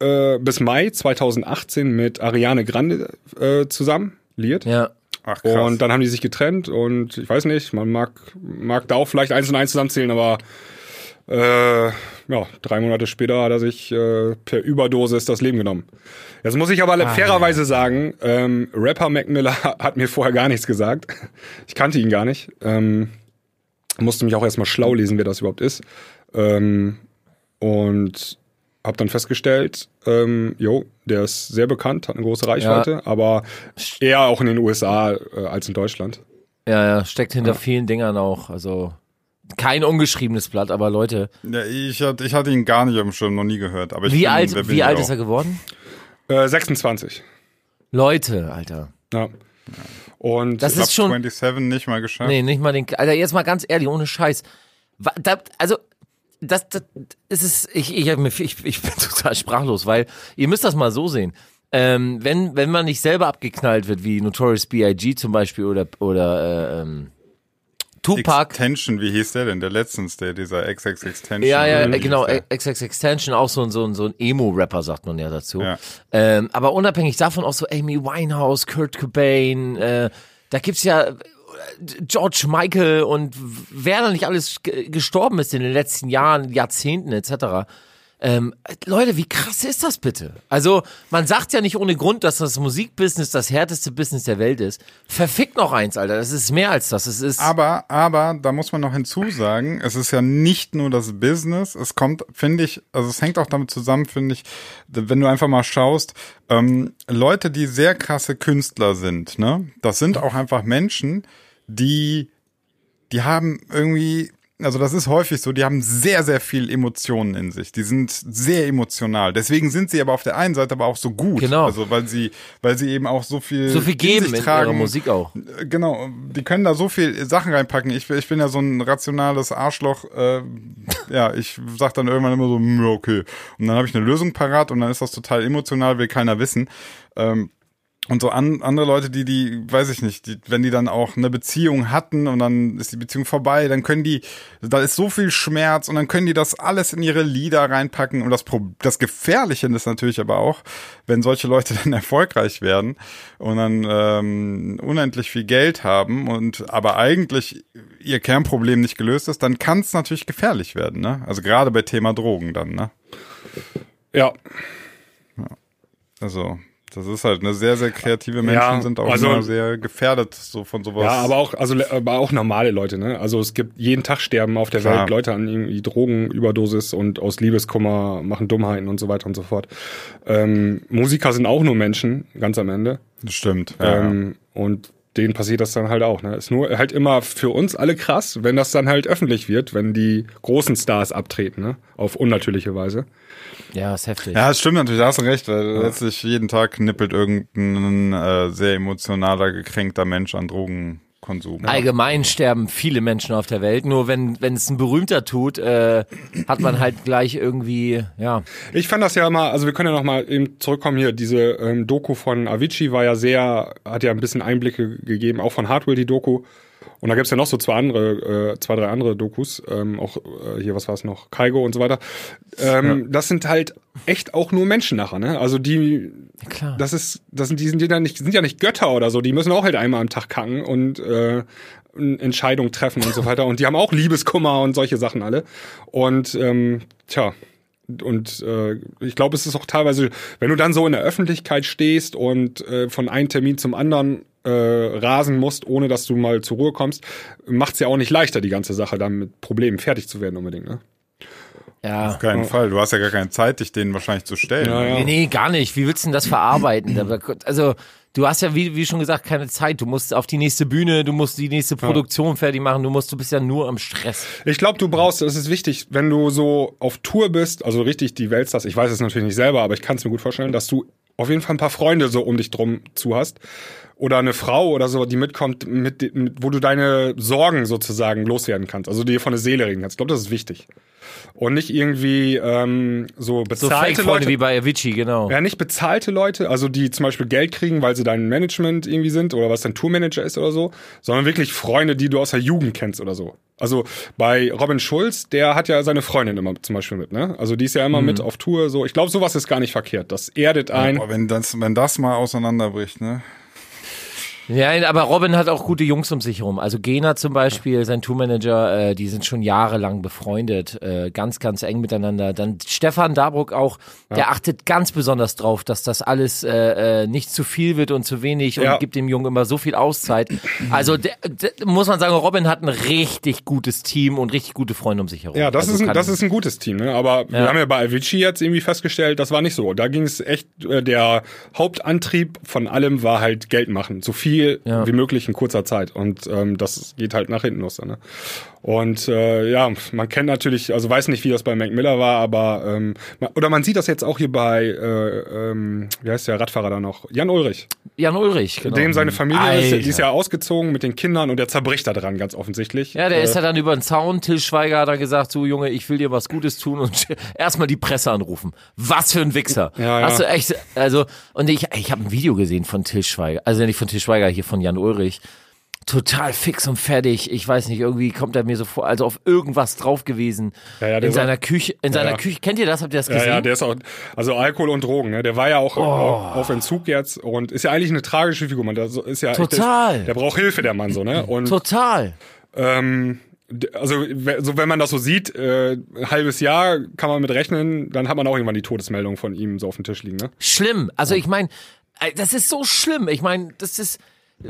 [SPEAKER 3] äh, bis Mai 2018 mit Ariane Grande äh, zusammen, liiert.
[SPEAKER 2] ja.
[SPEAKER 1] Ach, krass.
[SPEAKER 3] Und dann haben die sich getrennt und ich weiß nicht, man mag, mag da auch vielleicht eins und eins zusammenzählen, aber äh, ja, drei Monate später hat er sich äh, per Überdosis das Leben genommen. Jetzt muss ich aber fairerweise sagen, ähm, Rapper Mac Miller hat mir vorher gar nichts gesagt. Ich kannte ihn gar nicht. Ähm, musste mich auch erstmal schlau lesen, wer das überhaupt ist. Ähm, und habe dann festgestellt, ähm, jo, der ist sehr bekannt, hat eine große Reichweite, aber eher auch in den USA äh, als in Deutschland.
[SPEAKER 2] ja, ja, steckt hinter vielen Dingern auch. Also kein ungeschriebenes Blatt, aber Leute,
[SPEAKER 1] ja, ich, hatte, ich hatte ihn gar nicht auf dem Schirm, noch nie gehört. Aber ich
[SPEAKER 2] wie
[SPEAKER 1] bin,
[SPEAKER 2] alt,
[SPEAKER 1] bin
[SPEAKER 2] wie
[SPEAKER 1] ich
[SPEAKER 2] alt
[SPEAKER 1] auch?
[SPEAKER 2] ist er geworden?
[SPEAKER 3] Äh, 26.
[SPEAKER 2] Leute, Alter.
[SPEAKER 3] Ja. Und
[SPEAKER 2] Das ist schon,
[SPEAKER 1] 27 nicht mal geschafft.
[SPEAKER 2] nee, nicht mal den, Alter, jetzt mal ganz ehrlich, ohne Scheiß. Da, also, das, das, das ist, ich, ich, ich, ich bin total sprachlos, weil ihr müsst das mal so sehen. Ähm, wenn, wenn man nicht selber abgeknallt wird, wie Notorious B.I.G. zum Beispiel oder, oder äh, ähm, Tupac,
[SPEAKER 1] Extension, wie hieß der denn? Der letztens, der, dieser XX Extension.
[SPEAKER 2] Ja, ja, genau? XX Extension, auch so ein, so ein, so ein Emo-Rapper, sagt man ja dazu.
[SPEAKER 1] Ja.
[SPEAKER 2] Ähm, aber unabhängig davon auch so Amy Winehouse, Kurt Cobain, äh, da gibt's ja George Michael und wer da nicht alles ge- gestorben ist in den letzten Jahren, Jahrzehnten etc. Ähm, Leute, wie krass ist das bitte? Also, man sagt ja nicht ohne Grund, dass das Musikbusiness das härteste Business der Welt ist. Verfickt noch eins, Alter. Das ist mehr als das. Es ist.
[SPEAKER 1] Aber, aber, da muss man noch hinzusagen, es ist ja nicht nur das Business, es kommt, finde ich, also es hängt auch damit zusammen, finde ich, wenn du einfach mal schaust, ähm, Leute, die sehr krasse Künstler sind, ne, das sind auch einfach Menschen, die, die haben irgendwie, also das ist häufig so, die haben sehr, sehr viel Emotionen in sich. Die sind sehr emotional. Deswegen sind sie aber auf der einen Seite aber auch so gut.
[SPEAKER 2] Genau.
[SPEAKER 1] Also weil sie, weil sie eben auch so viel,
[SPEAKER 2] so viel
[SPEAKER 1] in
[SPEAKER 2] geben
[SPEAKER 1] sich
[SPEAKER 2] in
[SPEAKER 1] tragen.
[SPEAKER 2] ihrer Musik auch.
[SPEAKER 1] Genau, die können da so viel Sachen reinpacken. Ich, ich bin ja so ein rationales Arschloch. Äh, ja, ich sag dann irgendwann immer so, "Hm, okay. Und dann habe ich eine Lösung parat und dann ist das total emotional, will keiner wissen. Ähm, und so an, andere Leute, die, die, weiß ich nicht, die, wenn die dann auch eine Beziehung hatten und dann ist die Beziehung vorbei, dann können die, da ist so viel Schmerz und dann können die das alles in ihre Lieder reinpacken. Und das, das Gefährliche ist natürlich aber auch, wenn solche Leute dann erfolgreich werden und dann ähm, unendlich viel Geld haben und aber eigentlich ihr Kernproblem nicht gelöst ist, dann kann es natürlich gefährlich werden, ne? Also gerade bei Thema Drogen dann, ne?
[SPEAKER 3] Ja,
[SPEAKER 1] Also, das ist halt eine sehr, sehr kreative Menschen
[SPEAKER 3] Ja,
[SPEAKER 1] sind auch
[SPEAKER 3] also-
[SPEAKER 1] immer sehr gefährdet so von sowas.
[SPEAKER 3] Ja, aber auch, also, aber auch normale Leute, ne? Also es gibt jeden Tag sterben auf der
[SPEAKER 1] Klar.
[SPEAKER 3] Welt Leute an irgendwie Drogenüberdosis und aus Liebeskummer machen Dummheiten und so weiter und so fort. Ähm, Musiker sind auch nur Menschen, ganz am Ende.
[SPEAKER 1] Das stimmt. Ja,
[SPEAKER 3] Ähm, und denen passiert das dann halt auch. Ne? Ist nur halt immer für uns alle krass, wenn das dann halt öffentlich wird, wenn die großen Stars abtreten, ne? Auf unnatürliche Weise.
[SPEAKER 2] Ja, ist heftig.
[SPEAKER 1] ja, das stimmt natürlich, da hast du recht, weil letztlich jeden Tag nippelt irgendein äh, sehr emotionaler, gekränkter Mensch an Drogenkonsum.
[SPEAKER 2] Allgemein sterben viele Menschen auf der Welt. Nur wenn wenn es ein Berühmter tut, äh, hat man halt gleich irgendwie ja
[SPEAKER 3] Ich fand das ja immer, also wir können ja noch mal eben zurückkommen hier, diese ähm, Doku von Avicii war ja sehr, hat ja ein bisschen Einblicke gegeben, auch von Hardwell die Doku. Und da gibt's ja noch so zwei andere, äh, zwei, drei andere Dokus, ähm, auch äh, hier, was war es noch, Kaigo und so weiter. Ähm, Das sind halt echt auch nur Menschen nachher, ne? Also die,
[SPEAKER 2] klar.
[SPEAKER 3] das ist, das sind, die sind ja nicht, sind ja nicht Götter oder so, die müssen auch halt einmal am Tag kacken und äh, Entscheidungen treffen und so weiter. Und die haben auch Liebeskummer und solche Sachen alle. Und ähm, tja, und äh, ich glaube, es ist auch teilweise, wenn du dann so in der Öffentlichkeit stehst und äh, von einem Termin zum anderen äh, rasen musst, ohne dass du mal zur Ruhe kommst, macht's ja auch nicht leichter, die ganze Sache dann mit Problemen fertig zu werden unbedingt. Ne?
[SPEAKER 2] ja.
[SPEAKER 1] Auf keinen Fall. Du hast ja gar keine Zeit, dich denen wahrscheinlich zu stellen.
[SPEAKER 3] Ja, ja.
[SPEAKER 2] Nee, nee, gar nicht. Wie willst du denn das verarbeiten? Also, du hast ja, wie, wie schon gesagt, keine Zeit. Du musst auf die nächste Bühne, du musst die nächste Produktion fertig machen, du musst, du bist ja nur am Stress.
[SPEAKER 3] Ich glaube, du brauchst, es ist wichtig, wenn du so auf Tour bist, also richtig die Weltstars, ich weiß es natürlich nicht selber, aber ich kann es mir gut vorstellen, dass du auf jeden Fall ein paar Freunde so um dich drum zu hast. Oder eine Frau oder so, die mitkommt, mit, mit, wo du deine Sorgen sozusagen loswerden kannst, also dir von der Seele reden kannst. Ich glaube, das ist wichtig. Und nicht irgendwie ähm, so
[SPEAKER 2] So
[SPEAKER 3] bezahlte
[SPEAKER 2] Fake-Freunde
[SPEAKER 3] Leute.
[SPEAKER 2] wie bei Avicii, genau.
[SPEAKER 3] Ja, nicht bezahlte Leute, also die zum Beispiel Geld kriegen, weil sie dein Management irgendwie sind oder was dein Tourmanager ist oder so, sondern wirklich Freunde, die du aus der Jugend kennst oder so. Also bei Robin Schulz, der hat ja seine Freundin immer zum Beispiel mit, ne? Also die ist ja immer mit auf Tour, so. Ich glaube, sowas ist gar nicht verkehrt. Das erdet ein.
[SPEAKER 1] Boah, wenn, das, wenn das mal auseinanderbricht, ne?
[SPEAKER 2] Ja, aber Robin hat auch gute Jungs um sich herum. Also Gena zum Beispiel, sein Tourmanager, äh, die sind schon jahrelang befreundet, äh, ganz, ganz eng miteinander. Dann Stefan Dabruck auch, der achtet ganz besonders drauf, dass das alles äh, äh, nicht zu viel wird und zu wenig und
[SPEAKER 3] Ja.
[SPEAKER 2] gibt dem Jungen immer so viel Auszeit. Also der, der, muss man sagen, Robin hat ein richtig gutes Team und richtig gute Freunde um sich herum.
[SPEAKER 3] Ja, das,
[SPEAKER 2] also
[SPEAKER 3] ist ein, das ist ein gutes Team, ne? Aber wir
[SPEAKER 2] Ja.
[SPEAKER 3] haben ja bei Avicii jetzt irgendwie festgestellt, das war nicht so. Da ging es echt, äh, der Hauptantrieb von allem war halt Geld machen. So viel
[SPEAKER 2] Ja.
[SPEAKER 3] wie möglich in kurzer Zeit. Und ähm, das geht halt nach hinten los. dann, Ne? Und äh, ja, man kennt natürlich, also weiß nicht, wie das bei Mac Miller war, aber ähm, oder man sieht das jetzt auch hier bei, äh, ähm, wie heißt der Radfahrer da noch? Jan Ulrich.
[SPEAKER 2] Jan Ulrich, genau.
[SPEAKER 3] Dem seine Familie ist, die ist
[SPEAKER 2] Alter.
[SPEAKER 3] ja ausgezogen mit den Kindern und der zerbricht da dran, ganz offensichtlich.
[SPEAKER 2] Ja, der
[SPEAKER 3] Äh,
[SPEAKER 2] ist ja dann über den Zaun. Till Schweiger hat dann gesagt, so Junge, ich will dir was Gutes tun und erstmal die Presse anrufen. Was für ein Wichser.
[SPEAKER 3] Ja, ja.
[SPEAKER 2] Hast du echt, also, und ich, ich habe ein Video gesehen von Till Schweiger, also nicht von Till Schweiger, hier von Jan Ulrich. Total fix und fertig. Ich weiß nicht, irgendwie kommt er mir so vor, also auf irgendwas drauf gewesen.
[SPEAKER 3] Ja, ja,
[SPEAKER 2] in
[SPEAKER 3] war-
[SPEAKER 2] seiner Küche, in seiner
[SPEAKER 3] ja.
[SPEAKER 2] Küche. Kennt ihr das? Habt ihr das gesehen?
[SPEAKER 3] ja, der ist auch, also Alkohol und Drogen, ne? Der war ja auch
[SPEAKER 2] Oh.
[SPEAKER 3] auf, auf Entzug jetzt und ist ja eigentlich eine tragische Figur, man. So- ist ja echt-
[SPEAKER 2] Total.
[SPEAKER 3] Der, der braucht Hilfe, der Mann, so, ne? Und
[SPEAKER 2] Total.
[SPEAKER 3] ähm, also so wenn man das so sieht, äh, ein halbes Jahr kann man mit rechnen, dann hat man auch irgendwann die Todesmeldung von ihm so auf dem Tisch liegen, ne?
[SPEAKER 2] Schlimm. Also ich meine, das ist so schlimm. Ich meine, das ist.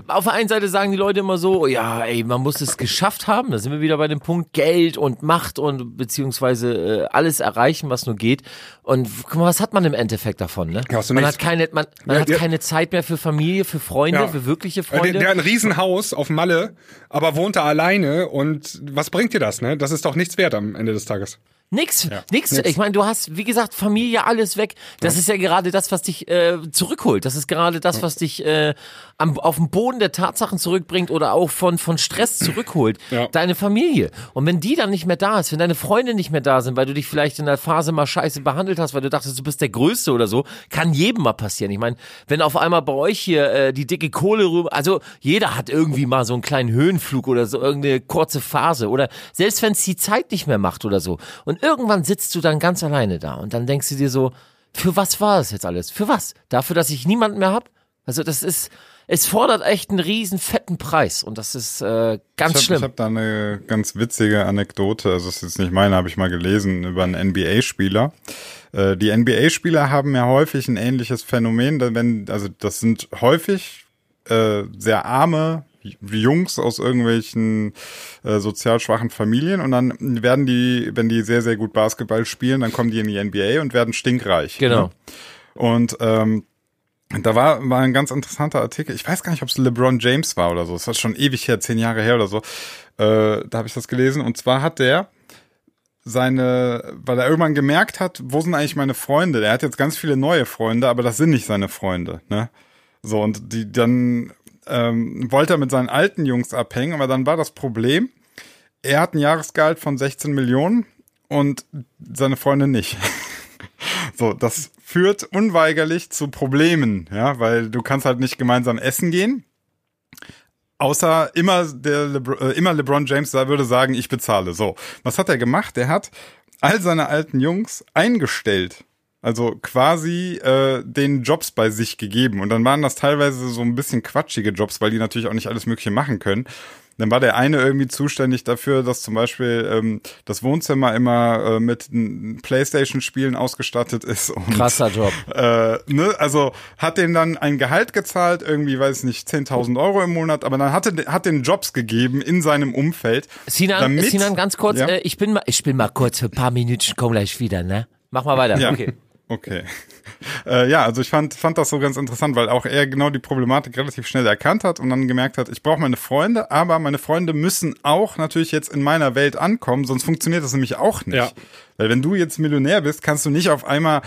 [SPEAKER 2] Auf der einen Seite sagen die Leute immer so, ja, ey, man muss es geschafft haben. Da sind wir wieder bei dem Punkt Geld und Macht und beziehungsweise äh, alles erreichen, was nur geht. Und guck mal, was hat man im Endeffekt davon? Ne?
[SPEAKER 3] Ja,
[SPEAKER 2] man hat keine, man, man
[SPEAKER 3] Ja,
[SPEAKER 2] hat keine Zeit mehr für Familie, für Freunde,
[SPEAKER 3] Ja.
[SPEAKER 2] für wirkliche
[SPEAKER 3] Der,
[SPEAKER 2] Freunde.
[SPEAKER 3] der hat ein Riesenhaus auf Malle, aber wohnt da alleine und was bringt dir das, ne? Das ist doch nichts wert am Ende des Tages.
[SPEAKER 2] Nix, nix. Ich meine, du hast, wie gesagt, Familie, alles weg. Das ist ja gerade das, was dich äh, zurückholt. Das ist gerade das, was dich äh, am, auf den Boden der Tatsachen zurückbringt oder auch von, von Stress zurückholt.
[SPEAKER 3] Ja.
[SPEAKER 2] Deine Familie. Und wenn die dann nicht mehr da ist, wenn deine Freunde nicht mehr da sind, weil du dich vielleicht in der Phase mal scheiße behandelt hast, weil du dachtest, du bist der Größte oder so, kann jedem mal passieren. Ich meine, wenn auf einmal bei euch hier äh, die dicke Kohle rüber, also jeder hat irgendwie mal so einen kleinen Höhenflug oder so irgendeine kurze Phase oder selbst wenn es die Zeit nicht mehr macht oder so. Und irgendwann sitzt du dann ganz alleine da und dann denkst du dir so, für was war das jetzt alles? Für was? Dafür, dass ich niemanden mehr hab? Also das ist, es fordert echt einen riesen fetten Preis und das ist äh, ganz
[SPEAKER 1] Ich habe
[SPEAKER 2] schlimm.
[SPEAKER 1] hab da eine ganz witzige Anekdote, also es ist jetzt nicht meine, habe ich mal gelesen, über einen NBA-Spieler. Äh, Die NBA-Spieler haben ja häufig ein ähnliches Phänomen, wenn, also das sind häufig äh, sehr arme Jungs aus irgendwelchen äh, sozial schwachen Familien und dann werden die, wenn die sehr, sehr gut Basketball spielen, dann kommen die in die NBA und werden stinkreich.
[SPEAKER 2] Genau.
[SPEAKER 1] Ne? Und ähm, da war, war ein ganz interessanter Artikel. Ich weiß gar nicht, ob es LeBron James war oder so. Das war schon ewig her, zehn Jahre her oder so. Äh, da habe ich das gelesen. Und zwar hat der seine, weil er irgendwann gemerkt hat, wo sind eigentlich meine Freunde? Der hat jetzt ganz viele neue Freunde, aber das sind nicht seine Freunde. Ne? So, und die dann ähm, wollte er mit seinen alten Jungs abhängen, aber dann war das Problem, er hat ein Jahresgehalt von 16 Millionen und seine Freunde nicht. So, das führt unweigerlich zu Problemen, ja, weil du kannst halt nicht gemeinsam essen gehen. Außer immer der Lebr äh, immer LeBron James da würde sagen, ich bezahle. So, was hat er gemacht? Er hat all seine alten Jungs eingestellt. Also quasi äh, den Jobs bei sich gegeben. Und dann waren das teilweise so ein bisschen quatschige Jobs, weil die natürlich auch nicht alles Mögliche machen können. Dann war der eine irgendwie zuständig dafür, dass zum Beispiel ähm, das Wohnzimmer immer äh, mit Playstation-Spielen ausgestattet ist. Und,
[SPEAKER 2] Krasser Job.
[SPEAKER 1] Äh, ne, also hat den dann ein Gehalt gezahlt, irgendwie, weiß nicht, 10.000 Euro im Monat, aber dann hatte, hat den Jobs gegeben in seinem Umfeld.
[SPEAKER 2] Sinan,
[SPEAKER 1] damit-
[SPEAKER 2] Sinan, ganz kurz,
[SPEAKER 1] Ja?
[SPEAKER 2] äh, ich bin mal, ich bin mal kurz für ein paar Minuten, komm gleich wieder, ne? Mach mal weiter.
[SPEAKER 1] Ja.
[SPEAKER 2] Okay.
[SPEAKER 1] Okay. Äh, ja, also ich fand, fand das so ganz interessant, weil auch er genau die Problematik relativ schnell erkannt hat und dann gemerkt hat, ich brauche meine Freunde, aber meine Freunde müssen auch natürlich jetzt in meiner Welt ankommen, sonst funktioniert das nämlich auch nicht.
[SPEAKER 3] Ja.
[SPEAKER 1] Weil wenn du jetzt Millionär bist, kannst du nicht auf einmal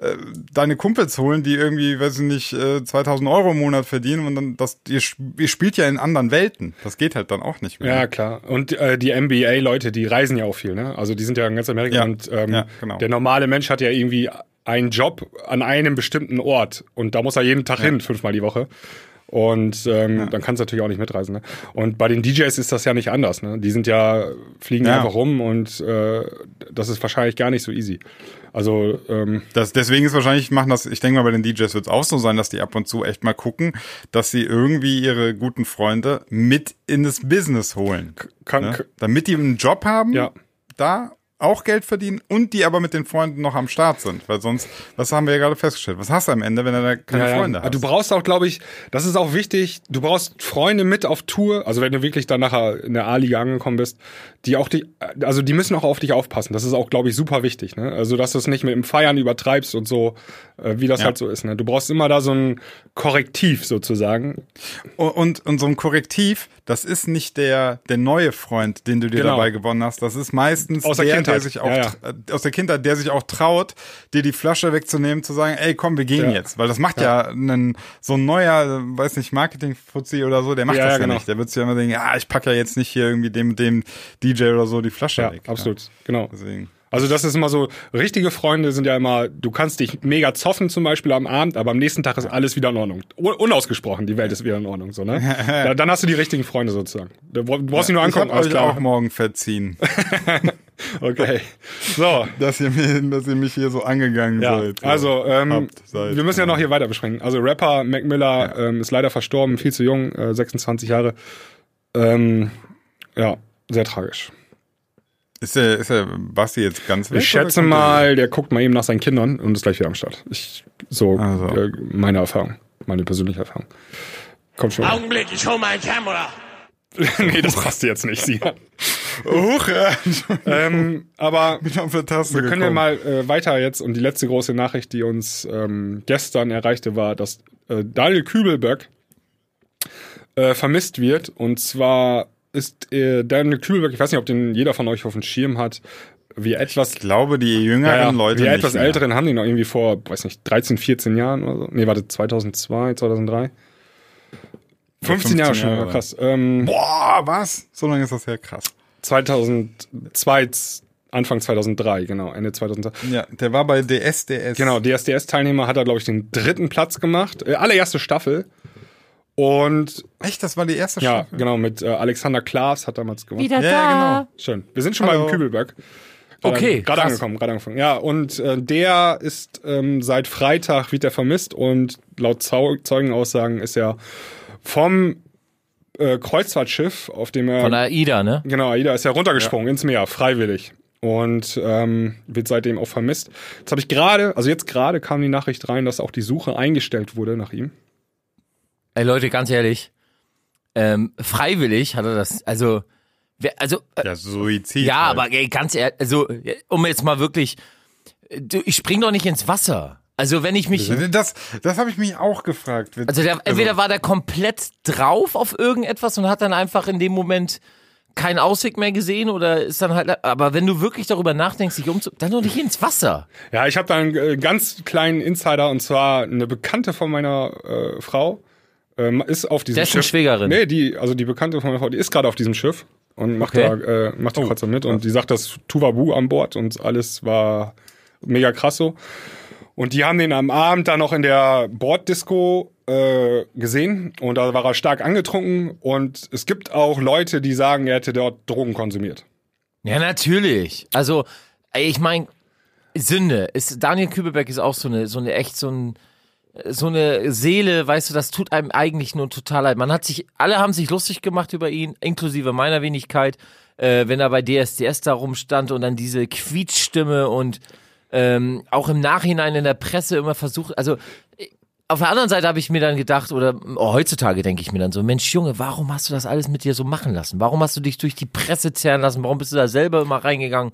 [SPEAKER 1] äh, deine Kumpels holen, die irgendwie, weiß ich nicht, äh, 2000 Euro im Monat verdienen und dann das, ihr, ihr spielt ja in anderen Welten. Das geht halt dann auch nicht mehr.
[SPEAKER 3] Ja, klar. Und äh, die NBA-Leute, die reisen ja auch viel, ne? Also die sind ja in ganz Amerika
[SPEAKER 1] Ja.
[SPEAKER 3] und ähm,
[SPEAKER 1] Ja, genau.
[SPEAKER 3] der normale Mensch hat ja irgendwie einen Job an einem bestimmten Ort und da muss er jeden Tag hin, fünfmal die Woche. Und ähm, dann kannst du natürlich auch nicht mitreisen. Ne? Und bei den DJs ist das ja nicht anders. Ne? Die sind ja, fliegen
[SPEAKER 1] Ja.
[SPEAKER 3] einfach rum und äh, das ist wahrscheinlich gar nicht so easy. Also ähm,
[SPEAKER 1] Das, deswegen ist wahrscheinlich, machen das, ich denke mal, bei den DJs wird es auch so sein, dass die ab und zu echt mal gucken, dass sie irgendwie ihre guten Freunde mit in das Business holen.
[SPEAKER 3] kann,
[SPEAKER 1] Ne? Damit die einen Job haben,
[SPEAKER 3] Ja.
[SPEAKER 1] da auch Geld verdienen und die aber mit den Freunden noch am Start sind. Weil sonst, was haben wir ja gerade festgestellt, was hast du am Ende, wenn du da keine
[SPEAKER 3] Ja.
[SPEAKER 1] Freunde
[SPEAKER 3] Aber
[SPEAKER 1] hast?
[SPEAKER 3] Du brauchst auch, glaube ich, das ist auch wichtig, du brauchst Freunde mit auf Tour, also wenn du wirklich dann nachher in der A-Liga angekommen bist, die auch die, also die müssen auch auf dich aufpassen. Das ist auch, glaube ich, super wichtig. Ne? Also, dass du es nicht mit dem Feiern übertreibst und so, äh, wie das
[SPEAKER 1] Ja.
[SPEAKER 3] halt so ist. Ne? Du brauchst immer da so ein Korrektiv sozusagen.
[SPEAKER 1] Und, und so ein Korrektiv, das ist nicht der, der neue Freund, den du dir
[SPEAKER 3] Genau.
[SPEAKER 1] dabei gewonnen hast. Das ist meistens
[SPEAKER 3] Aus der
[SPEAKER 1] der, sich auch,
[SPEAKER 3] Ja, ja.
[SPEAKER 1] tra- aus der Kindheit, der sich auch traut, dir die Flasche wegzunehmen, zu sagen, ey, komm, wir gehen
[SPEAKER 3] Ja.
[SPEAKER 1] jetzt. Weil das macht ja, einen, so ein neuer, weiß nicht, Marketing-Fuzzi oder so, der macht
[SPEAKER 3] Ja,
[SPEAKER 1] das
[SPEAKER 3] ja, genau.
[SPEAKER 1] nicht. Der wird sich ja immer denken, ah, ich pack ja jetzt nicht hier irgendwie dem, dem DJ oder so die Flasche
[SPEAKER 3] Ja,
[SPEAKER 1] weg.
[SPEAKER 3] absolut. Genau.
[SPEAKER 1] Deswegen.
[SPEAKER 3] Also das ist immer so, richtige Freunde sind ja immer, du kannst dich mega zoffen zum Beispiel am Abend, aber am nächsten Tag ist alles wieder in Ordnung. Un- Unausgesprochen, die Welt ist wieder in Ordnung, so, ne? da, dann hast du die richtigen Freunde sozusagen. Du bra- du brauchst sie nur
[SPEAKER 1] Ich
[SPEAKER 3] angucken,
[SPEAKER 1] hab
[SPEAKER 3] alles
[SPEAKER 1] euch
[SPEAKER 3] klar.
[SPEAKER 1] auch morgen verziehen,
[SPEAKER 3] Okay. So.
[SPEAKER 1] dass ihr, mir, dass ihr mich hier so angegangen
[SPEAKER 3] Ja,
[SPEAKER 1] seid.
[SPEAKER 3] also ähm,
[SPEAKER 1] habt, seid.
[SPEAKER 3] wir müssen ja noch hier weiter besprechen. Also Rapper Mac Miller ähm, ist leider verstorben, viel zu jung, äh, 26 Jahre. Ähm, ja, sehr tragisch.
[SPEAKER 1] Ist der, ist der Basti jetzt ganz weg?
[SPEAKER 3] Ich schätze mal, der guckt mal eben nach seinen Kindern und ist gleich wieder am Start. Ich, so
[SPEAKER 1] Also.
[SPEAKER 3] äh, meine Erfahrung, meine persönliche Erfahrung. Kommt schon.
[SPEAKER 4] Augenblick, ich hol meine Kamera.
[SPEAKER 3] nee, das passt jetzt nicht, sie.
[SPEAKER 1] Huch, ja.
[SPEAKER 3] ähm, aber wir können ja
[SPEAKER 1] gekommen.
[SPEAKER 3] mal äh, weiter jetzt und die letzte große Nachricht, die uns ähm, gestern erreichte, war, dass äh, Daniel Kübelberg äh, vermisst wird. Und zwar ist äh, Daniel Kübelberg, ich weiß nicht, ob den jeder von euch auf dem Schirm hat, wir etwas
[SPEAKER 1] Ich glaube, die jüngeren
[SPEAKER 3] ja,
[SPEAKER 1] Leute
[SPEAKER 3] die etwas
[SPEAKER 1] mehr.
[SPEAKER 3] älteren haben die noch irgendwie vor, weiß nicht, 13, 14 Jahren oder so. Nee, warte, 2002, 2003. 15, Jahre
[SPEAKER 1] 15
[SPEAKER 3] schon,
[SPEAKER 1] Jahre.
[SPEAKER 3] ja, krass. Ähm,
[SPEAKER 1] Boah, was? So lange ist das her, krass.
[SPEAKER 3] 2002, Anfang 2003, genau, Ende 2003.
[SPEAKER 1] Ja, der war bei DSDS.
[SPEAKER 3] Genau, DSDS-Teilnehmer hat er, glaube ich, den dritten Platz gemacht. Äh, allererste Staffel. Und
[SPEAKER 1] Echt, das war die erste
[SPEAKER 3] ja,
[SPEAKER 1] Staffel?
[SPEAKER 3] genau, mit äh, Alexander Klaas hat damals gewonnen.
[SPEAKER 2] Wieder
[SPEAKER 1] Ja,
[SPEAKER 2] da.
[SPEAKER 1] genau.
[SPEAKER 3] Schön. Wir sind schon
[SPEAKER 1] Hallo.
[SPEAKER 3] beim Kübelberg. Gerade-
[SPEAKER 2] Okay,
[SPEAKER 3] Gerade
[SPEAKER 2] krass.
[SPEAKER 3] angekommen, gerade angefangen. Ja, und äh, der ist ähm, seit Freitag wird er vermisst und laut Zau Zeugenaussagen ist er vom äh, Kreuzfahrtschiff, auf dem er
[SPEAKER 2] Von AIDA, ne?
[SPEAKER 3] Genau, Aida ist ja runtergesprungen ins Meer, freiwillig. Und ähm, wird seitdem auch vermisst. Jetzt habe ich gerade, also jetzt gerade kam die Nachricht rein, dass auch die Suche eingestellt wurde nach ihm.
[SPEAKER 2] Ey Leute, ganz ehrlich, ähm, freiwillig hat er das, also, wer, also, äh,
[SPEAKER 1] Ja, Suizid.
[SPEAKER 2] ja,
[SPEAKER 1] halt.
[SPEAKER 2] aber ey, ganz ehrlich, also, um jetzt mal wirklich, du, ich spring doch nicht ins Wasser. Also wenn ich mich,
[SPEAKER 1] Das, das habe ich mich auch gefragt.
[SPEAKER 2] also der, entweder war der komplett drauf auf irgendetwas und hat dann einfach in dem Moment keinen Ausweg mehr gesehen oder ist dann halt, aber wenn du wirklich darüber nachdenkst, dich umzu, dann doch nicht ins Wasser.
[SPEAKER 3] Ja, ich habe da einen äh, ganz kleinen Insider und zwar eine Bekannte von meiner äh, Frau ähm, ist auf diesem
[SPEAKER 2] Dessen
[SPEAKER 3] Schiff.
[SPEAKER 2] Schwägerin.
[SPEAKER 3] Nee, die, also die Bekannte von meiner Frau, die ist gerade auf diesem Schiff und macht
[SPEAKER 2] Okay.
[SPEAKER 3] da äh, macht die Kreuzer mit und die sagt, das Tuvabu an Bord und alles war mega krass so. Und die haben den am Abend dann noch in der Borddisco äh, gesehen und da war er stark angetrunken und es gibt auch Leute, die sagen, er hätte dort Drogen konsumiert.
[SPEAKER 2] Ja, natürlich. Also, ich meine, Sünde. Ist, Daniel Kübelberg ist auch so eine, so eine echt so ein, so eine Seele, weißt du, das tut einem eigentlich nur total leid. Man hat sich, alle haben sich lustig gemacht über ihn, inklusive meiner Wenigkeit, äh, wenn er bei DSDS da rumstand und dann diese Quietschstimme und ähm, auch im Nachhinein in der Presse immer versucht, also auf der anderen Seite habe ich mir dann gedacht, oder oh, heutzutage denke ich mir dann so, Mensch Junge, warum hast du das alles mit dir so machen lassen? Warum hast du dich durch die Presse zerren lassen? Warum bist du da selber immer reingegangen?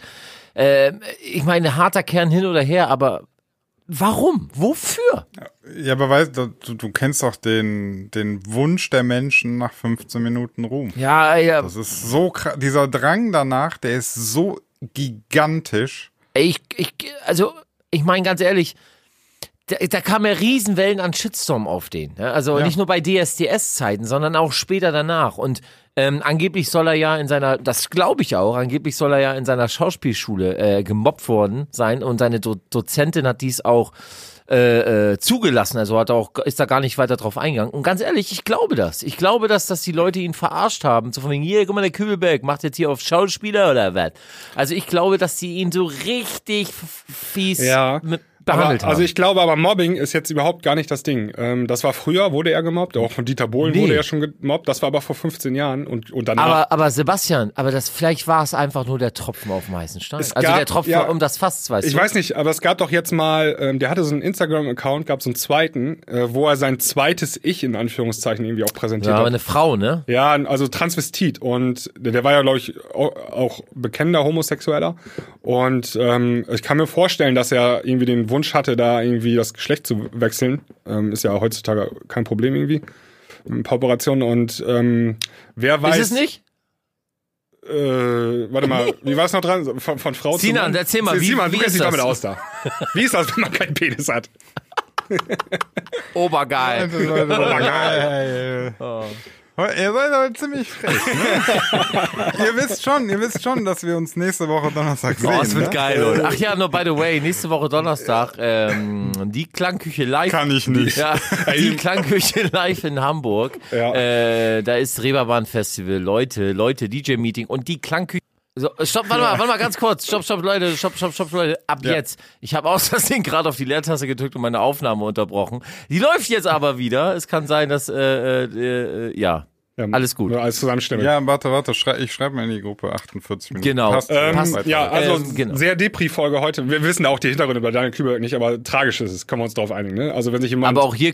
[SPEAKER 2] Ähm, ich meine, harter Kern hin oder her, aber warum? Wofür?
[SPEAKER 1] Ja, aber weißt du, du, kennst doch den, den Wunsch der Menschen nach 15 Minuten Ruhm.
[SPEAKER 2] Ja, ja,
[SPEAKER 1] Das ist so krass. Dieser Drang danach, der ist so gigantisch.
[SPEAKER 2] ich, ich, also, ich meine ganz ehrlich, da, da kamen ja Riesenwellen an Shitstorm auf den. Ne? Also
[SPEAKER 1] Ja.
[SPEAKER 2] nicht nur bei DSDS-Zeiten, sondern auch später danach. Und ähm, angeblich soll er ja in seiner, das glaube ich auch, angeblich soll er ja in seiner Schauspielschule äh, gemobbt worden sein und seine Do Dozentin hat dies auch äh, äh, zugelassen, also hat auch ist da gar nicht weiter drauf eingegangen. Und ganz ehrlich, ich glaube das. Ich glaube, dass dass die Leute ihn verarscht haben, so von wegen hier, guck mal, der Kübelberg macht jetzt hier auf Schauspieler oder was. Also ich glaube, dass die ihn so richtig fies
[SPEAKER 3] Ja,
[SPEAKER 2] mit, behandelt
[SPEAKER 3] aber,
[SPEAKER 2] haben.
[SPEAKER 3] Also ich glaube aber, Mobbing ist jetzt überhaupt gar nicht das Ding. Ähm, das war früher, wurde er gemobbt, auch von Dieter Bohlen
[SPEAKER 2] Nee.
[SPEAKER 3] wurde er schon gemobbt, das war aber vor 15 Jahren und, und danach.
[SPEAKER 2] aber, aber Sebastian, aber das vielleicht war es einfach nur der Tropfen auf dem heißen Stein.
[SPEAKER 3] Es
[SPEAKER 2] Also
[SPEAKER 3] gab-
[SPEAKER 2] der Tropfen
[SPEAKER 3] ja,
[SPEAKER 2] um das Fass, weißt
[SPEAKER 3] ich
[SPEAKER 2] du?
[SPEAKER 3] weiß nicht, aber es gab doch jetzt mal, ähm, der hatte so einen Instagram-Account, gab so einen zweiten, äh, wo er sein zweites Ich in Anführungszeichen irgendwie auch präsentiert
[SPEAKER 2] ja, aber
[SPEAKER 3] hat.
[SPEAKER 2] eine Frau, ne?
[SPEAKER 3] Ja, also Transvestit und der, war ja, glaube ich, au- auch bekennender Homosexueller und ähm, ich kann mir vorstellen, dass er irgendwie den Wunsch hatte, da irgendwie das Geschlecht zu wechseln. Ähm, ist ja heutzutage kein Problem irgendwie. Ein paar Operationen und ähm, wer weiß.
[SPEAKER 2] Ist es nicht?
[SPEAKER 3] Äh, warte mal, wie war es noch dran? Von, von Frau zu
[SPEAKER 2] Sinan,
[SPEAKER 3] Mann?
[SPEAKER 2] erzähl mal, wie-
[SPEAKER 3] du
[SPEAKER 2] wie
[SPEAKER 3] kennst
[SPEAKER 2] ist
[SPEAKER 3] dich damit
[SPEAKER 2] das?
[SPEAKER 3] aus da. Wie ist das, wenn man keinen Penis hat?
[SPEAKER 2] Obergeil.
[SPEAKER 1] Leute, Ihr seid aber ziemlich frech, ne? ihr wisst schon, ihr wisst schon, dass wir uns nächste Woche Donnerstag sehen.
[SPEAKER 2] Oh, es wird
[SPEAKER 1] ne?
[SPEAKER 2] geil, Leute. Ach ja, nur by the way, nächste Woche Donnerstag, ähm, die Klangküche live.
[SPEAKER 1] Kann ich nicht.
[SPEAKER 2] Ja, die Klangküche live in Hamburg.
[SPEAKER 3] Ja.
[SPEAKER 2] Äh, da ist Reeperbahn Festival, Leute, Leute, DJ-Meeting und die Klangküche. So, stopp, warte mal, warte mal ganz kurz. Stopp, stopp, Leute, stopp, stopp, stopp, Leute. Ab
[SPEAKER 1] Ja.
[SPEAKER 2] jetzt. Ich habe aus Versehen gerade auf die Leertaste gedrückt und meine Aufnahme unterbrochen. Die läuft jetzt aber wieder. Es kann sein, dass, äh, äh, äh, ja,
[SPEAKER 3] Ja,
[SPEAKER 2] alles gut.
[SPEAKER 3] Nur als Zusammenstimme.
[SPEAKER 1] Ja, warte, warte, schrei ich schreibe mal in die Gruppe 48 Minuten.
[SPEAKER 2] Genau.
[SPEAKER 1] Passt.
[SPEAKER 3] Ähm,
[SPEAKER 2] Passt.
[SPEAKER 3] Ja, also
[SPEAKER 2] Ähm, genau.
[SPEAKER 3] sehr Depri-Folge heute. Wir wissen auch die Hintergründe bei Daniel Kübelberg nicht, aber tragisch ist es, können wir uns darauf einigen. Ne? Also wenn sich jemand...
[SPEAKER 2] Aber auch hier,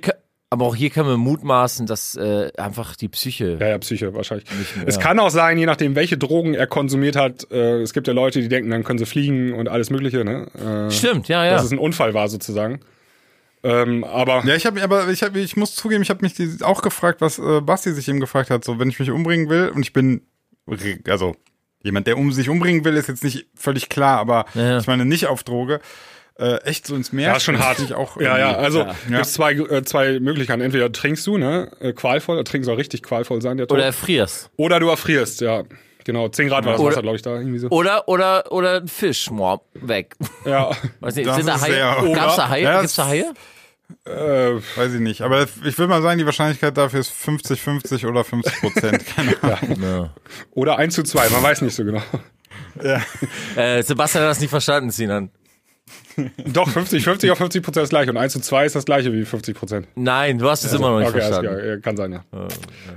[SPEAKER 2] aber auch hier können wir mutmaßen, dass äh, einfach die Psyche.
[SPEAKER 3] ja, ja, Psyche wahrscheinlich. Es kann auch sein, je nachdem, welche Drogen er konsumiert hat. Äh, es gibt ja Leute, die denken, dann können sie fliegen und alles Mögliche. Ne? Äh,
[SPEAKER 2] Stimmt, ja, ja.
[SPEAKER 3] Dass es ein Unfall war sozusagen. Ähm, aber
[SPEAKER 1] Ja, ich habe aber ich habe ich muss zugeben, ich habe mich die, auch gefragt, was äh, Basti sich eben gefragt hat, so wenn ich mich umbringen will und ich bin also jemand, der um sich umbringen will, ist jetzt nicht völlig klar, aber
[SPEAKER 2] Ja.
[SPEAKER 1] ich meine nicht auf Droge, äh, echt so ins Meer.
[SPEAKER 3] Ja, ist schon hart.
[SPEAKER 1] Ich auch
[SPEAKER 3] ja, ja, also
[SPEAKER 2] Ja.
[SPEAKER 3] gibt's zwei, äh, zwei Möglichkeiten. Entweder trinkst du, ne, äh, qualvoll, trinken soll richtig qualvoll sein, der Tod.
[SPEAKER 2] Oder erfrierst.
[SPEAKER 3] Oder du erfrierst, ja. Genau, 10 Grad war das
[SPEAKER 2] Oder-
[SPEAKER 3] Wasser, glaube ich, da irgendwie so.
[SPEAKER 2] Oder, oder, oder ein Fisch, moah, weg.
[SPEAKER 3] Ja,
[SPEAKER 2] Weiß nicht,
[SPEAKER 1] Das
[SPEAKER 2] sind da
[SPEAKER 1] ist
[SPEAKER 2] Haie?
[SPEAKER 1] sehr-
[SPEAKER 2] Gab's da Haie?
[SPEAKER 1] Ja,
[SPEAKER 2] Gibt's da Haie?
[SPEAKER 3] äh,
[SPEAKER 1] Weiß ich nicht. Aber ich will mal sagen, die Wahrscheinlichkeit dafür ist 50-50 oder 50 Prozent. Keine Ahnung.
[SPEAKER 3] oder 1 zu 2, man weiß nicht so genau.
[SPEAKER 2] Äh, Sebastian hat das nicht verstanden, Sinan.
[SPEAKER 3] Doch, 50, 50 auf 50 Prozent ist gleich und 1 zu 2 ist das gleiche wie 50 Prozent.
[SPEAKER 2] Nein, du hast es immer noch nicht
[SPEAKER 3] Okay,
[SPEAKER 2] verstanden.
[SPEAKER 3] ja, kann sein, ja.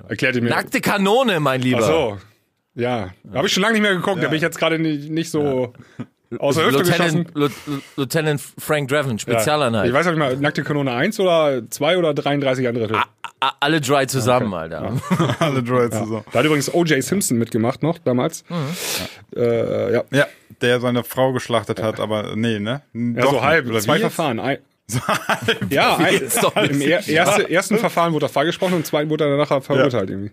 [SPEAKER 3] Erklärt ihr mir.
[SPEAKER 2] Nackte Kanone, mein Lieber.
[SPEAKER 3] Ach so. Ja, habe ich schon lange nicht mehr geguckt, da bin ich jetzt gerade nicht, nicht so aus der Hüfte geschossen.
[SPEAKER 2] Lieutenant, Lieu- Lieutenant Frank Draven,
[SPEAKER 3] Ja.
[SPEAKER 2] Spezialeinheit.
[SPEAKER 3] Ich weiß auch nicht mal, nackte Kanone 1 oder 2 oder 33 ein Drittel.
[SPEAKER 2] A- Alle dry zusammen, Alter.
[SPEAKER 1] Alle Droids zusammen.
[SPEAKER 3] Da hat übrigens O.J. Simpson mitgemacht noch damals. Äh, ja.
[SPEAKER 1] Ja, der seine Frau geschlachtet hat, aber nee, ne?
[SPEAKER 3] Ja, so halb,
[SPEAKER 1] Oder
[SPEAKER 3] zwei? Verfahren. Ein, ja, ein,
[SPEAKER 2] doch nicht
[SPEAKER 3] im er, erste, ersten Verfahren wurde er freigesprochen und im zweiten wurde er nachher verurteilt irgendwie.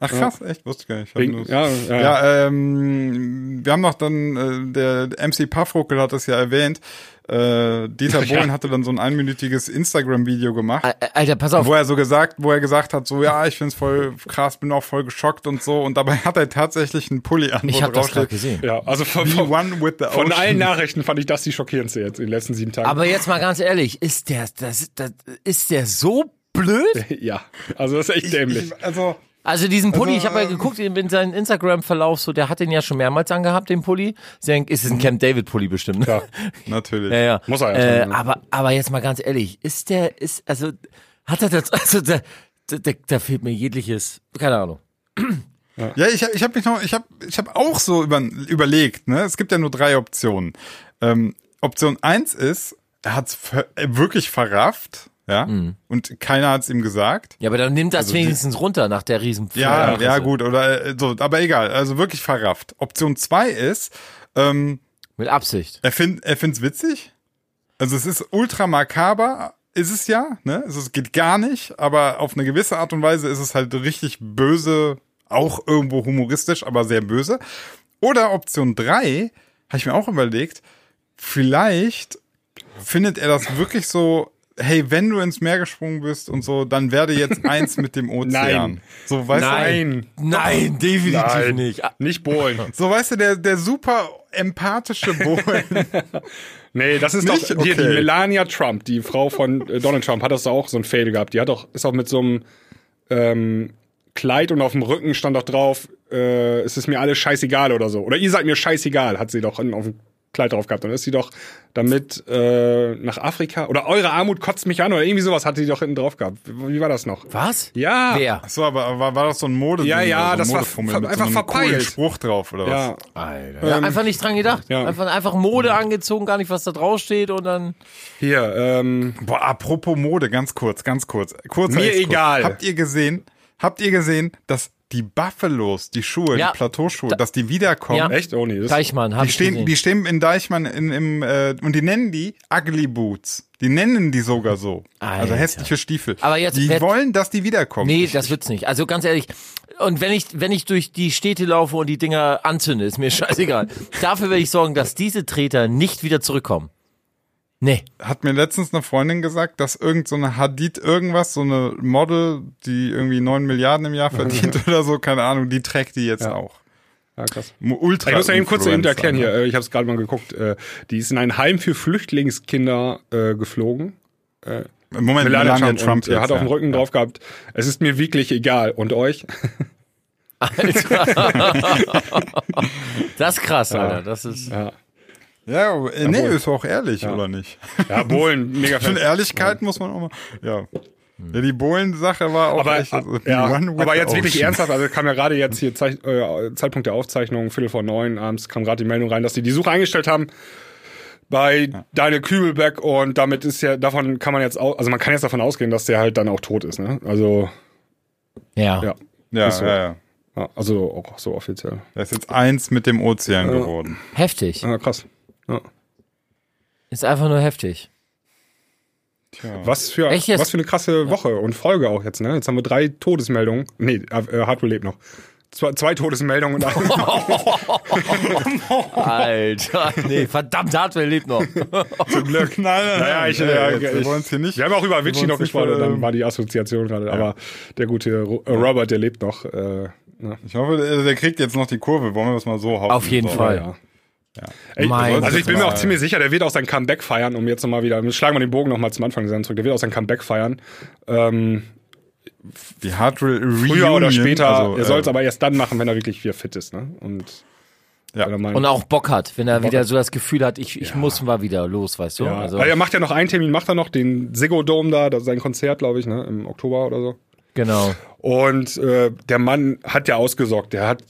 [SPEAKER 1] Ach krass, echt? Wusste ich gar nicht. Ich hab nur-
[SPEAKER 3] ja, ja, ja.
[SPEAKER 1] Ja, ähm, wir haben noch dann, äh, der MC Puffruckel hat das ja erwähnt, äh, Dieter Bohlen hatte dann so ein einminütiges Instagram-Video gemacht.
[SPEAKER 2] Ä- Alter, pass auf.
[SPEAKER 1] Wo er so gesagt, wo er gesagt hat, so ja, ich find's voll krass, bin auch voll geschockt und so. Und dabei hat er tatsächlich einen Pulli an,
[SPEAKER 2] Ich habe das gerade gesehen.
[SPEAKER 3] Ja, also von, von,
[SPEAKER 1] one with the
[SPEAKER 3] von allen Nachrichten fand ich das die schockierendste jetzt in den letzten sieben Tagen.
[SPEAKER 2] Aber jetzt mal ganz ehrlich, ist der, das, das, ist der so blöd?
[SPEAKER 3] ja, also das ist echt dämlich.
[SPEAKER 1] Ich, also,
[SPEAKER 2] Also diesen Pulli,
[SPEAKER 1] Also,
[SPEAKER 2] ich habe ja
[SPEAKER 1] ähm,
[SPEAKER 2] geguckt in, in seinen Instagram-Verlauf, so der hat den ja schon mehrmals angehabt, den Pulli. Ist es ein Camp David-Pulli bestimmt.
[SPEAKER 3] Ja.
[SPEAKER 1] natürlich.
[SPEAKER 2] Ja, ja.
[SPEAKER 3] Muss er ja
[SPEAKER 2] äh,
[SPEAKER 3] ne?
[SPEAKER 2] aber, aber jetzt mal ganz ehrlich, ist der, ist, also, hat er das, also, da, da, da fehlt mir jegliches, keine Ahnung.
[SPEAKER 1] Ja, ich, ich habe mich noch, ich habe, ich habe auch so über, überlegt. Ne, es gibt ja nur drei Optionen. Ähm, Option eins ist, er hat's äh, wirklich verrafft, ja,
[SPEAKER 2] Mhm.
[SPEAKER 1] und keiner hat's ihm gesagt.
[SPEAKER 2] Ja, aber dann nimmt das
[SPEAKER 1] Also die-
[SPEAKER 2] wenigstens runter nach der riesen
[SPEAKER 1] Ja,
[SPEAKER 2] Fresse.
[SPEAKER 1] ja, gut, oder äh, so, aber egal, also wirklich verrafft. Option zwei ist, ähm,
[SPEAKER 2] Mit Absicht.
[SPEAKER 1] er find, er find's witzig. Also es ist ultra makaber, ist es ja, ne? Also es geht gar nicht, aber auf eine gewisse Art und Weise ist es halt richtig böse, auch irgendwo humoristisch, aber sehr böse. Oder Option drei habe ich mir auch überlegt, vielleicht findet er das wirklich so, hey, wenn du ins Meer gesprungen bist und so, dann werde jetzt eins mit dem Ozean.
[SPEAKER 3] Nein.
[SPEAKER 1] So, weißt
[SPEAKER 3] Nein.
[SPEAKER 2] Nein, definitiv
[SPEAKER 3] Nein.
[SPEAKER 2] nicht.
[SPEAKER 3] Nicht Bohlen.
[SPEAKER 1] du? So, weißt du, der, der super empathische Bohlen.
[SPEAKER 3] Nee, das ist
[SPEAKER 1] Nicht?
[SPEAKER 3] doch hier die
[SPEAKER 1] Okay.
[SPEAKER 3] Melania Trump, die Frau von äh, Donald Trump, hat das auch so ein Fail gehabt. Die hat doch, ist auch mit so einem ähm, Kleid und auf dem Rücken stand doch drauf, äh, es ist mir alles scheißegal oder so. Oder ihr seid mir scheißegal, hat sie doch auf dem Kleid drauf gehabt. Dann ist sie doch damit äh, nach Afrika oder eure Armut kotzt mich an oder irgendwie sowas hat sie doch hinten drauf gehabt. Wie wie war das noch?
[SPEAKER 2] Was?
[SPEAKER 3] Ja.
[SPEAKER 2] Wer?
[SPEAKER 1] So, aber war, war das so ein Mode?
[SPEAKER 3] Ja, ja,
[SPEAKER 1] so
[SPEAKER 3] das war ver-
[SPEAKER 1] mit
[SPEAKER 3] einfach
[SPEAKER 1] so einem coolen
[SPEAKER 3] verpeilt.
[SPEAKER 1] Spruch drauf oder was?
[SPEAKER 3] Ja,
[SPEAKER 2] Alter. Ja, einfach nicht dran gedacht.
[SPEAKER 3] Ja.
[SPEAKER 2] Einfach, einfach Mode angezogen, gar nicht, was da draufsteht und dann.
[SPEAKER 3] hier, ähm,
[SPEAKER 1] Boah, apropos Mode, ganz kurz, ganz kurz. Kurzer
[SPEAKER 3] Mir
[SPEAKER 1] Exkurs.
[SPEAKER 3] egal.
[SPEAKER 1] Habt ihr gesehen, habt ihr gesehen, dass die Buffalos, die Schuhe,
[SPEAKER 2] Ja.
[SPEAKER 1] die Plateauschuhe, dass die wiederkommen?
[SPEAKER 2] Ja.
[SPEAKER 3] echt? Oh nee, das
[SPEAKER 2] Deichmann, hab
[SPEAKER 1] Die
[SPEAKER 2] ich
[SPEAKER 1] stehen,
[SPEAKER 2] gesehen.
[SPEAKER 1] die stehen in Deichmann in, im, äh, und die nennen die Ugly Boots. Die nennen die sogar so. Also
[SPEAKER 2] Alter.
[SPEAKER 1] hässliche Stiefel.
[SPEAKER 2] Aber jetzt-
[SPEAKER 1] die
[SPEAKER 2] wer-
[SPEAKER 1] wollen, dass die wiederkommen.
[SPEAKER 2] Nee, das wird's nicht. Also ganz ehrlich, und wenn ich, wenn ich durch die Städte laufe und die Dinger anzünde, ist mir scheißegal. Dafür werde ich sorgen, dass diese Treter nicht wieder zurückkommen. Nee.
[SPEAKER 1] Hat mir letztens eine Freundin gesagt, dass irgend so eine Hadid irgendwas, so eine Model, die irgendwie neun Milliarden im Jahr verdient oder so, keine Ahnung, die trägt die jetzt auch.
[SPEAKER 3] ja, krass.
[SPEAKER 1] Ultra
[SPEAKER 3] Ich muss ja eben kurz eben erklären
[SPEAKER 1] ne?
[SPEAKER 3] hier, äh, ich habe es gerade mal geguckt, äh, die ist in ein Heim für Flüchtlingskinder äh, geflogen.
[SPEAKER 1] Moment,
[SPEAKER 3] Melania,
[SPEAKER 1] Melania
[SPEAKER 3] Trump,
[SPEAKER 1] Trump,
[SPEAKER 3] und,
[SPEAKER 1] jetzt,
[SPEAKER 3] hat auf dem
[SPEAKER 1] ja.
[SPEAKER 3] Rücken drauf gehabt, es ist mir wirklich egal. Und euch?
[SPEAKER 2] Das ist krass, Alter. Das ist.
[SPEAKER 3] Ja,
[SPEAKER 1] Ja, aber, äh, nee, ist auch ehrlich, oder nicht?
[SPEAKER 3] ja Bohlen, mega
[SPEAKER 1] Schon. Ehrlichkeit muss man auch mal. Ja. Ja, die Bohlen-Sache war auch
[SPEAKER 3] Aber,
[SPEAKER 1] echt. also,
[SPEAKER 3] äh, ja, aber jetzt wirklich
[SPEAKER 1] ocean.
[SPEAKER 3] ernsthaft, also kam ja gerade jetzt hier Zeich äh, Zeitpunkt der Aufzeichnung, Viertel vor neun abends, kam gerade die Meldung rein, dass die die Suche eingestellt haben bei Daniel Kübelbeck und damit ist ja, davon kann man jetzt auch, also man kann jetzt davon ausgehen, dass der halt dann auch tot ist, ne? Also,
[SPEAKER 2] Ja.
[SPEAKER 3] ja.
[SPEAKER 1] Ja,
[SPEAKER 3] so.
[SPEAKER 1] ja, ja.
[SPEAKER 3] ja also auch so offiziell.
[SPEAKER 1] Er ist jetzt eins mit dem Ozean geworden.
[SPEAKER 2] Heftig.
[SPEAKER 3] Ja, krass. Ja.
[SPEAKER 2] Ist einfach nur heftig.
[SPEAKER 3] Was für, was für eine krasse Woche und Folge auch jetzt, ne? Jetzt haben wir drei Todesmeldungen. Nee, äh, Hardware lebt noch. zwei, zwei Todesmeldungen. Und
[SPEAKER 2] Alter, nee, verdammt, Hardware lebt noch.
[SPEAKER 3] zum Glück.
[SPEAKER 1] Nein, nein,
[SPEAKER 3] Naja,
[SPEAKER 1] nein,
[SPEAKER 3] ich,
[SPEAKER 1] nee,
[SPEAKER 3] ja,
[SPEAKER 1] jetzt, wir
[SPEAKER 3] ich,
[SPEAKER 1] wollen es hier nicht.
[SPEAKER 3] Wir haben auch über
[SPEAKER 1] wollen's
[SPEAKER 3] noch
[SPEAKER 1] nicht,
[SPEAKER 3] gesprochen,
[SPEAKER 1] ähm,
[SPEAKER 3] dann war die Assoziation gerade. Aber der gute Ro- äh, Robert, der lebt noch. Äh, ne?
[SPEAKER 1] Ich hoffe, der, kriegt jetzt noch die Kurve. Wollen wir das mal so hauen?
[SPEAKER 2] Auf jeden
[SPEAKER 1] so.
[SPEAKER 2] Fall.
[SPEAKER 3] Ja. Ey,
[SPEAKER 2] Mein
[SPEAKER 3] also ich bin mir auch ziemlich sicher, der wird auch sein Comeback feiern, um jetzt nochmal wieder, schlagen wir den Bogen nochmal zum Anfang zurück, der wird auch sein Comeback feiern. Ähm,
[SPEAKER 1] Die Hardware Reunion.
[SPEAKER 3] früher oder später,
[SPEAKER 1] also,
[SPEAKER 3] er soll es
[SPEAKER 1] äh,
[SPEAKER 3] aber erst dann machen, wenn er wirklich wieder fit ist. Ne? Und
[SPEAKER 1] Ja.
[SPEAKER 3] er
[SPEAKER 2] Und auch Bock hat, wenn er wieder so das Gefühl hat, ich, ich muss mal wieder los, weißt du?
[SPEAKER 3] ja.
[SPEAKER 2] Also,
[SPEAKER 3] also, er macht ja noch einen Termin, macht er noch, den Ziggo Dome da, das ist sein Konzert, glaube ich, ne? im Oktober oder so.
[SPEAKER 2] genau.
[SPEAKER 3] Und äh, der Mann hat ja ausgesorgt. Der hat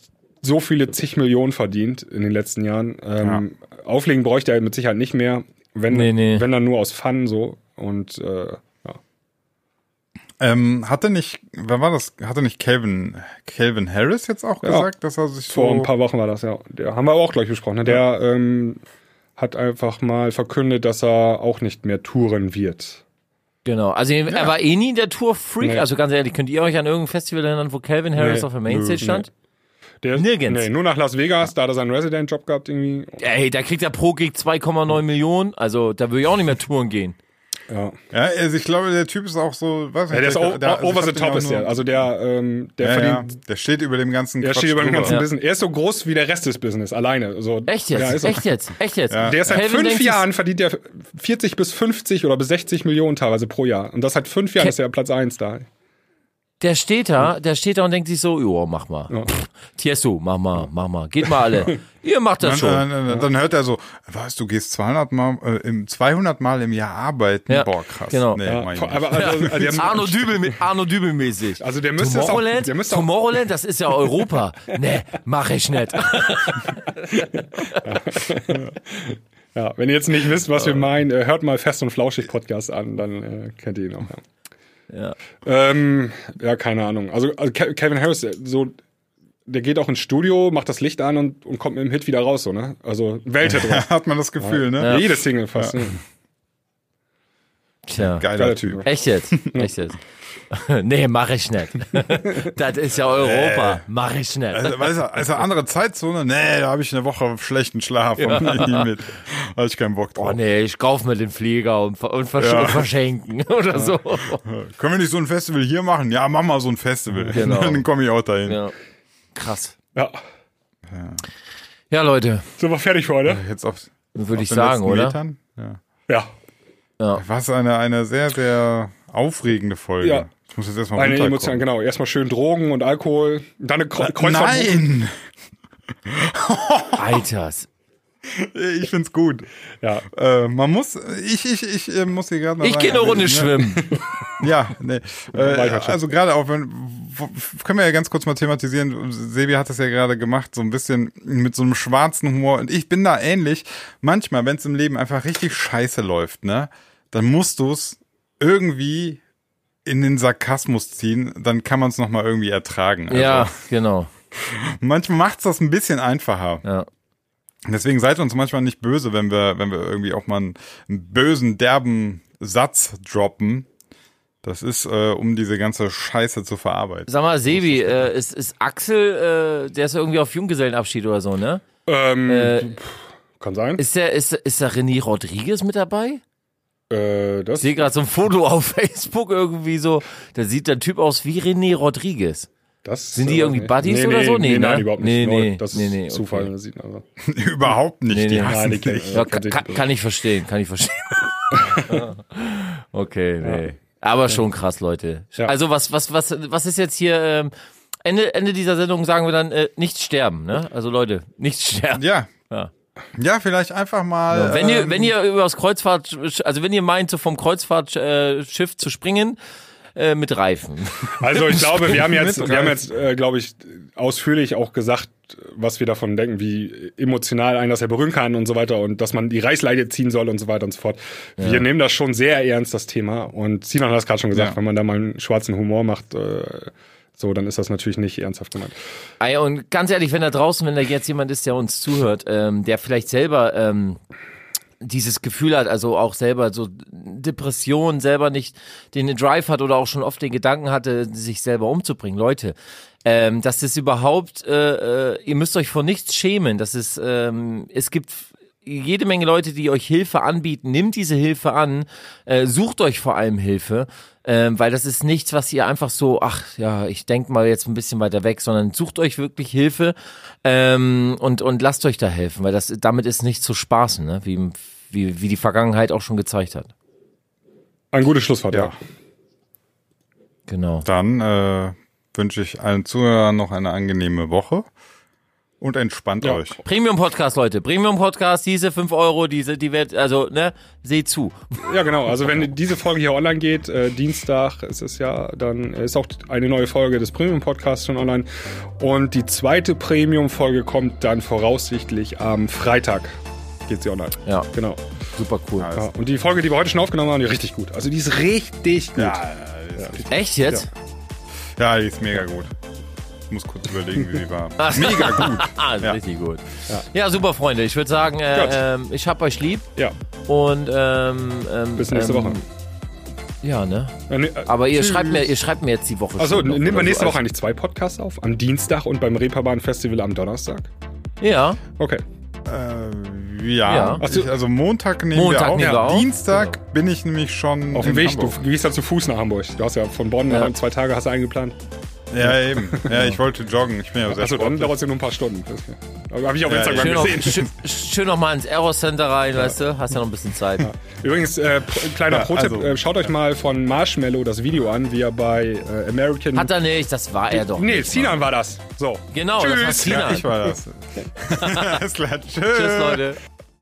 [SPEAKER 3] so viele zig Millionen verdient in den letzten Jahren. Ähm, Auflegen bräuchte er mit Sicherheit nicht mehr. Wenn,
[SPEAKER 2] Nee, nee.
[SPEAKER 3] wenn dann nur aus Fun so. Und äh, ja.
[SPEAKER 1] Ähm, hatte nicht, wer war das? Hatte nicht Calvin, Calvin Harris jetzt auch
[SPEAKER 3] Ja.
[SPEAKER 1] gesagt, dass er sich so.
[SPEAKER 3] vor ein paar Wochen war das, ja. Der haben wir auch gleich besprochen. Ne? Der ähm, hat einfach mal verkündet, dass er auch nicht mehr touren wird.
[SPEAKER 2] Genau. Also er war eh nie der Tour-Freak.
[SPEAKER 3] Nee.
[SPEAKER 2] Also ganz ehrlich, könnt ihr euch an irgendein Festival erinnern, wo Calvin Harris
[SPEAKER 3] Nee.
[SPEAKER 2] auf der Mainstage stand?
[SPEAKER 3] Der ist,
[SPEAKER 2] Nirgends.
[SPEAKER 3] Nee, nur nach Las Vegas, da hat er seinen Resident-Job gehabt irgendwie.
[SPEAKER 2] Ey, da kriegt er pro Gig 2,9 Millionen. Also da würde ich auch nicht mehr touren gehen.
[SPEAKER 3] Ja.
[SPEAKER 1] Ja, also ich glaube, der Typ ist auch so, weiß
[SPEAKER 3] Ja, der ist
[SPEAKER 1] der,
[SPEAKER 3] o-
[SPEAKER 1] der-
[SPEAKER 3] over
[SPEAKER 1] ich
[SPEAKER 3] the top ist der. Also der, ähm, der
[SPEAKER 1] ja,
[SPEAKER 3] verdient
[SPEAKER 1] ja, der steht über dem ganzen
[SPEAKER 3] Der
[SPEAKER 1] Quatsch
[SPEAKER 3] steht über dem ganzen
[SPEAKER 2] Ja.
[SPEAKER 3] Business. Er ist so groß wie der Rest des Business, alleine. So,
[SPEAKER 2] Echt jetzt?
[SPEAKER 3] Ja, ist.
[SPEAKER 2] Echt jetzt? Echt jetzt?
[SPEAKER 1] Ja.
[SPEAKER 3] Der ist seit
[SPEAKER 2] Calvin
[SPEAKER 3] fünf Jahren verdient der 40 bis 50 oder bis 60 Millionen teilweise pro Jahr. Und das seit fünf Jahren
[SPEAKER 2] Ke-
[SPEAKER 3] ist er Platz eins da.
[SPEAKER 2] Der steht da, der steht da und denkt sich so, jo, mach mal.
[SPEAKER 3] Ja.
[SPEAKER 2] Pff, Tiesto, mach mal, mach mal. Geht mal alle. Ihr macht das schon.
[SPEAKER 1] Dann, dann, dann hört er so, weißt du, gehst 200 Mal, äh, im 200 Mal im Jahr arbeiten.
[SPEAKER 2] Ja,
[SPEAKER 1] Boah, krass.
[SPEAKER 2] genau.
[SPEAKER 1] Nee,
[SPEAKER 3] Ja, aber also, also,
[SPEAKER 2] Arno Dübel, Arno Dübel mäßig.
[SPEAKER 3] also der müsste es auch,
[SPEAKER 2] Tomorrowland?
[SPEAKER 3] der müsste auch,
[SPEAKER 2] Tomorrowland, das ist ja Europa. Nee, mach ich nicht.
[SPEAKER 3] ja, wenn ihr jetzt nicht wisst, was wir meinen, äh, hört mal Fest und Flauschig Podcast an, dann äh, kennt ihr ihn auch. Ja.
[SPEAKER 2] Ja.
[SPEAKER 3] Ähm, ja, keine Ahnung. Also, also Ke- Kevin Harris, so, der geht auch ins Studio, macht das Licht an und, und kommt mit dem Hit wieder raus, so, ne? Also Welthit.
[SPEAKER 1] Hat man das Gefühl, ne?
[SPEAKER 2] Ja.
[SPEAKER 3] Jede Single fast. ne?
[SPEAKER 2] Tja.
[SPEAKER 1] Geiler
[SPEAKER 3] Geiler
[SPEAKER 1] Typ.
[SPEAKER 3] Typ.
[SPEAKER 2] Echt jetzt? Echt jetzt? nee, mach ich nicht. das ist ja Europa. Mach ich nicht.
[SPEAKER 1] Also, weißt du, also andere Zeitzone, nee, da habe ich eine Woche schlechten Schlaf und nie mit. Habe ich keinen Bock drauf.
[SPEAKER 2] Oh nee, ich kauf mir den Flieger und, und, versch
[SPEAKER 1] Ja.
[SPEAKER 2] und verschenken oder so.
[SPEAKER 1] Können wir nicht so ein Festival hier machen? Ja, mach mal so ein Festival.
[SPEAKER 2] Genau.
[SPEAKER 1] Dann komme ich auch dahin.
[SPEAKER 2] Ja. Krass.
[SPEAKER 3] Ja.
[SPEAKER 2] Ja, Leute,
[SPEAKER 3] Sind wir fertig für heute?
[SPEAKER 1] Jetzt auf,
[SPEAKER 2] würde ich sagen, oder?
[SPEAKER 1] Metern. Ja.
[SPEAKER 3] Ja.
[SPEAKER 1] Was eine, eine sehr, sehr aufregende Folge.
[SPEAKER 3] Ja.
[SPEAKER 1] Ich muss jetzt erstmal
[SPEAKER 3] Eine
[SPEAKER 1] runterkommen.
[SPEAKER 3] Emotion, genau. Erstmal schön Drogen und Alkohol. Dann eine Kreu Kreuzfahrt.
[SPEAKER 1] Nein!
[SPEAKER 2] Alters.
[SPEAKER 1] Ich find's gut.
[SPEAKER 3] Ja.
[SPEAKER 1] Äh, man muss, ich, ich, ich äh, muss hier gerade mal
[SPEAKER 2] Ich gehe eine Runde
[SPEAKER 1] ne,
[SPEAKER 2] schwimmen.
[SPEAKER 1] Ja, nee. Äh, also gerade auch wenn, können wir ja ganz kurz mal thematisieren, Sebi hat das ja gerade gemacht, so ein bisschen mit so einem schwarzen Humor und ich bin da ähnlich. Manchmal, wenn es im Leben einfach richtig scheiße läuft, ne, dann musst du es irgendwie in den Sarkasmus ziehen, dann kann man es nochmal irgendwie ertragen. Also,
[SPEAKER 2] Ja, genau.
[SPEAKER 1] Manchmal macht's das ein bisschen einfacher.
[SPEAKER 2] Ja.
[SPEAKER 1] Deswegen seid uns manchmal nicht böse, wenn wir, wenn wir irgendwie auch mal einen, einen bösen, derben Satz droppen. Das ist, äh, um diese ganze Scheiße zu verarbeiten.
[SPEAKER 2] Sag mal, Sebi, äh, ist, ist Axel, äh, der ist irgendwie auf Junggesellenabschied oder so, ne?
[SPEAKER 3] Ähm,
[SPEAKER 2] Äh,
[SPEAKER 3] kann sein.
[SPEAKER 2] Ist der, ist, ist da René Rodriguez mit dabei?
[SPEAKER 3] Äh, das
[SPEAKER 2] Ich sehe gerade so ein Foto auf Facebook irgendwie so, da sieht der Typ aus wie René Rodriguez.
[SPEAKER 3] Das,
[SPEAKER 2] Sind die
[SPEAKER 3] äh,
[SPEAKER 2] irgendwie
[SPEAKER 3] nee.
[SPEAKER 2] Buddies
[SPEAKER 3] nee,
[SPEAKER 2] oder
[SPEAKER 3] nee,
[SPEAKER 2] so? Nee,
[SPEAKER 3] Nee, nein,
[SPEAKER 2] ne?
[SPEAKER 3] überhaupt
[SPEAKER 2] Nee,
[SPEAKER 3] nicht.
[SPEAKER 2] nee,
[SPEAKER 3] das
[SPEAKER 2] nee,
[SPEAKER 3] ist
[SPEAKER 2] nee,
[SPEAKER 3] Zufall.
[SPEAKER 2] okay.
[SPEAKER 3] Das sieht also.
[SPEAKER 1] Überhaupt nicht.
[SPEAKER 2] Nee,
[SPEAKER 1] die
[SPEAKER 2] nee.
[SPEAKER 1] hassen
[SPEAKER 3] Nein,
[SPEAKER 1] dich.
[SPEAKER 2] Ja, kann, kann,
[SPEAKER 3] nicht.
[SPEAKER 2] kann ich verstehen, kann ich verstehen. okay, nee. Aber schon krass, Leute.
[SPEAKER 3] Ja.
[SPEAKER 2] Also was, was, was, was ist jetzt hier, ähm, Ende, Ende dieser Sendung sagen wir dann, äh, nicht sterben, ne? Also Leute, nicht sterben.
[SPEAKER 1] Ja.
[SPEAKER 2] Ja.
[SPEAKER 1] Ja, vielleicht einfach mal.
[SPEAKER 2] Wenn ihr,
[SPEAKER 1] ähm,
[SPEAKER 2] wenn ihr übers Kreuzfahrt, also wenn ihr meint, so vom Kreuzfahrtschiff zu springen, äh, mit Reifen.
[SPEAKER 3] Also ich glaube, wir haben jetzt, wir haben jetzt, äh, glaube ich, ausführlich auch gesagt, was wir davon denken, wie emotional einen das ja berühren kann und so weiter und dass man die Reißleine ziehen soll und so weiter und so fort. Wir nehmen das schon sehr ernst, das Thema. Und Sinan hat es gerade schon gesagt,
[SPEAKER 1] Ja.
[SPEAKER 3] wenn man da mal einen schwarzen Humor macht, äh, so, dann ist das natürlich nicht ernsthaft gemeint.
[SPEAKER 2] Ey, und ganz ehrlich, wenn da draußen, wenn da jetzt jemand ist, der uns zuhört, ähm, der vielleicht selber ähm, dieses Gefühl hat, also auch selber so Depression, selber nicht den Drive hat oder auch schon oft den Gedanken hatte, sich selber umzubringen. Leute, ähm, das ist überhaupt, äh, äh, ihr müsst euch vor nichts schämen. Das ist, ähm, es gibt jede Menge Leute, die euch Hilfe anbieten. Nehmt diese Hilfe an, äh, sucht euch vor allem Hilfe, ähm, weil das ist nichts, was ihr einfach so, ach ja, ich denk mal jetzt ein bisschen weiter weg, sondern sucht euch wirklich Hilfe ähm, und und lasst euch da helfen, weil das damit ist nicht zu spaßen, ne? wie, wie wie die Vergangenheit auch schon gezeigt hat.
[SPEAKER 3] Ein gutes Schlusswort, ja.
[SPEAKER 1] Ja.
[SPEAKER 2] Genau.
[SPEAKER 1] Dann äh, wünsche ich allen Zuhörern noch eine angenehme Woche und entspannt
[SPEAKER 3] Ja.
[SPEAKER 1] euch.
[SPEAKER 2] Premium Podcast, Leute. Premium Podcast, diese 5 Euro, diese, die wird, also, ne, seht zu.
[SPEAKER 3] Ja, genau. Also wenn diese Folge hier online geht, äh, Dienstag ist es ja, dann ist auch eine neue Folge des Premium-Podcasts schon online. Und die zweite Premium-Folge kommt dann voraussichtlich am Freitag. Geht sie online.
[SPEAKER 2] Ja,
[SPEAKER 3] Genau.
[SPEAKER 2] super cool.
[SPEAKER 3] Ja. Und die Folge, die wir heute schon aufgenommen haben, die ist richtig gut. Also die ist richtig gut.
[SPEAKER 1] Ja,
[SPEAKER 2] Echt jetzt?
[SPEAKER 1] ja, die ist mega gut. Ich muss kurz überlegen, wie sie war.
[SPEAKER 2] Mega gut. ah,
[SPEAKER 1] Ja.
[SPEAKER 2] richtig gut. Ja. super, Freunde. Ich würde sagen, äh, ähm, ich hab euch lieb
[SPEAKER 3] Ja.
[SPEAKER 2] und ähm, ähm,
[SPEAKER 3] Bis nächste
[SPEAKER 2] ähm,
[SPEAKER 3] Woche.
[SPEAKER 2] Ja, ne?
[SPEAKER 3] Ja, nee, äh,
[SPEAKER 2] Aber ihr
[SPEAKER 3] tschüss.
[SPEAKER 2] schreibt mir, ihr schreibt mir jetzt die Woche.
[SPEAKER 3] Achso, nehmen wir nächste
[SPEAKER 2] so.
[SPEAKER 3] Woche eigentlich zwei Podcasts auf. Am Dienstag und beim Reeperbahn Festival am Donnerstag.
[SPEAKER 2] Ja,
[SPEAKER 3] Okay.
[SPEAKER 1] Äh, ja,
[SPEAKER 2] Ja.
[SPEAKER 1] Ich, also Montag nehmen
[SPEAKER 2] Montag
[SPEAKER 1] wir auf.
[SPEAKER 2] nehmen wir auf.
[SPEAKER 1] Dienstag bin ich nämlich schon
[SPEAKER 3] Auf dem Weg.
[SPEAKER 1] Hamburg.
[SPEAKER 3] Du gehst ja zu Fuß nach Hamburg. Du hast ja von Bonn
[SPEAKER 2] Ja.
[SPEAKER 3] nach zwei Tage hast du eingeplant.
[SPEAKER 1] Ja, eben. Ja, ich wollte joggen. Ich bin ja sehr
[SPEAKER 3] Achso, dann dauert es ja nur ein paar Stunden. Das habe ich auf
[SPEAKER 1] Ja,
[SPEAKER 3] Instagram
[SPEAKER 2] schön, noch,
[SPEAKER 3] gesehen.
[SPEAKER 2] schön, schön noch mal ins Aero Center rein, weißt du? Hast ja noch ein bisschen Zeit.
[SPEAKER 3] Übrigens, äh, kleiner
[SPEAKER 1] Ja,
[SPEAKER 3] Pro-Tipp,
[SPEAKER 1] also-
[SPEAKER 3] äh, schaut euch mal von Marshmallow das Video an, wie er bei äh, American...
[SPEAKER 2] Hat er nicht, das war er doch.
[SPEAKER 3] nee, Sinan war das. So.
[SPEAKER 2] Genau, das war
[SPEAKER 3] Tschüss.
[SPEAKER 2] Sinan.
[SPEAKER 1] Ja, ich war das. Alles klar. Tschüss.
[SPEAKER 2] Tschüss, Leute.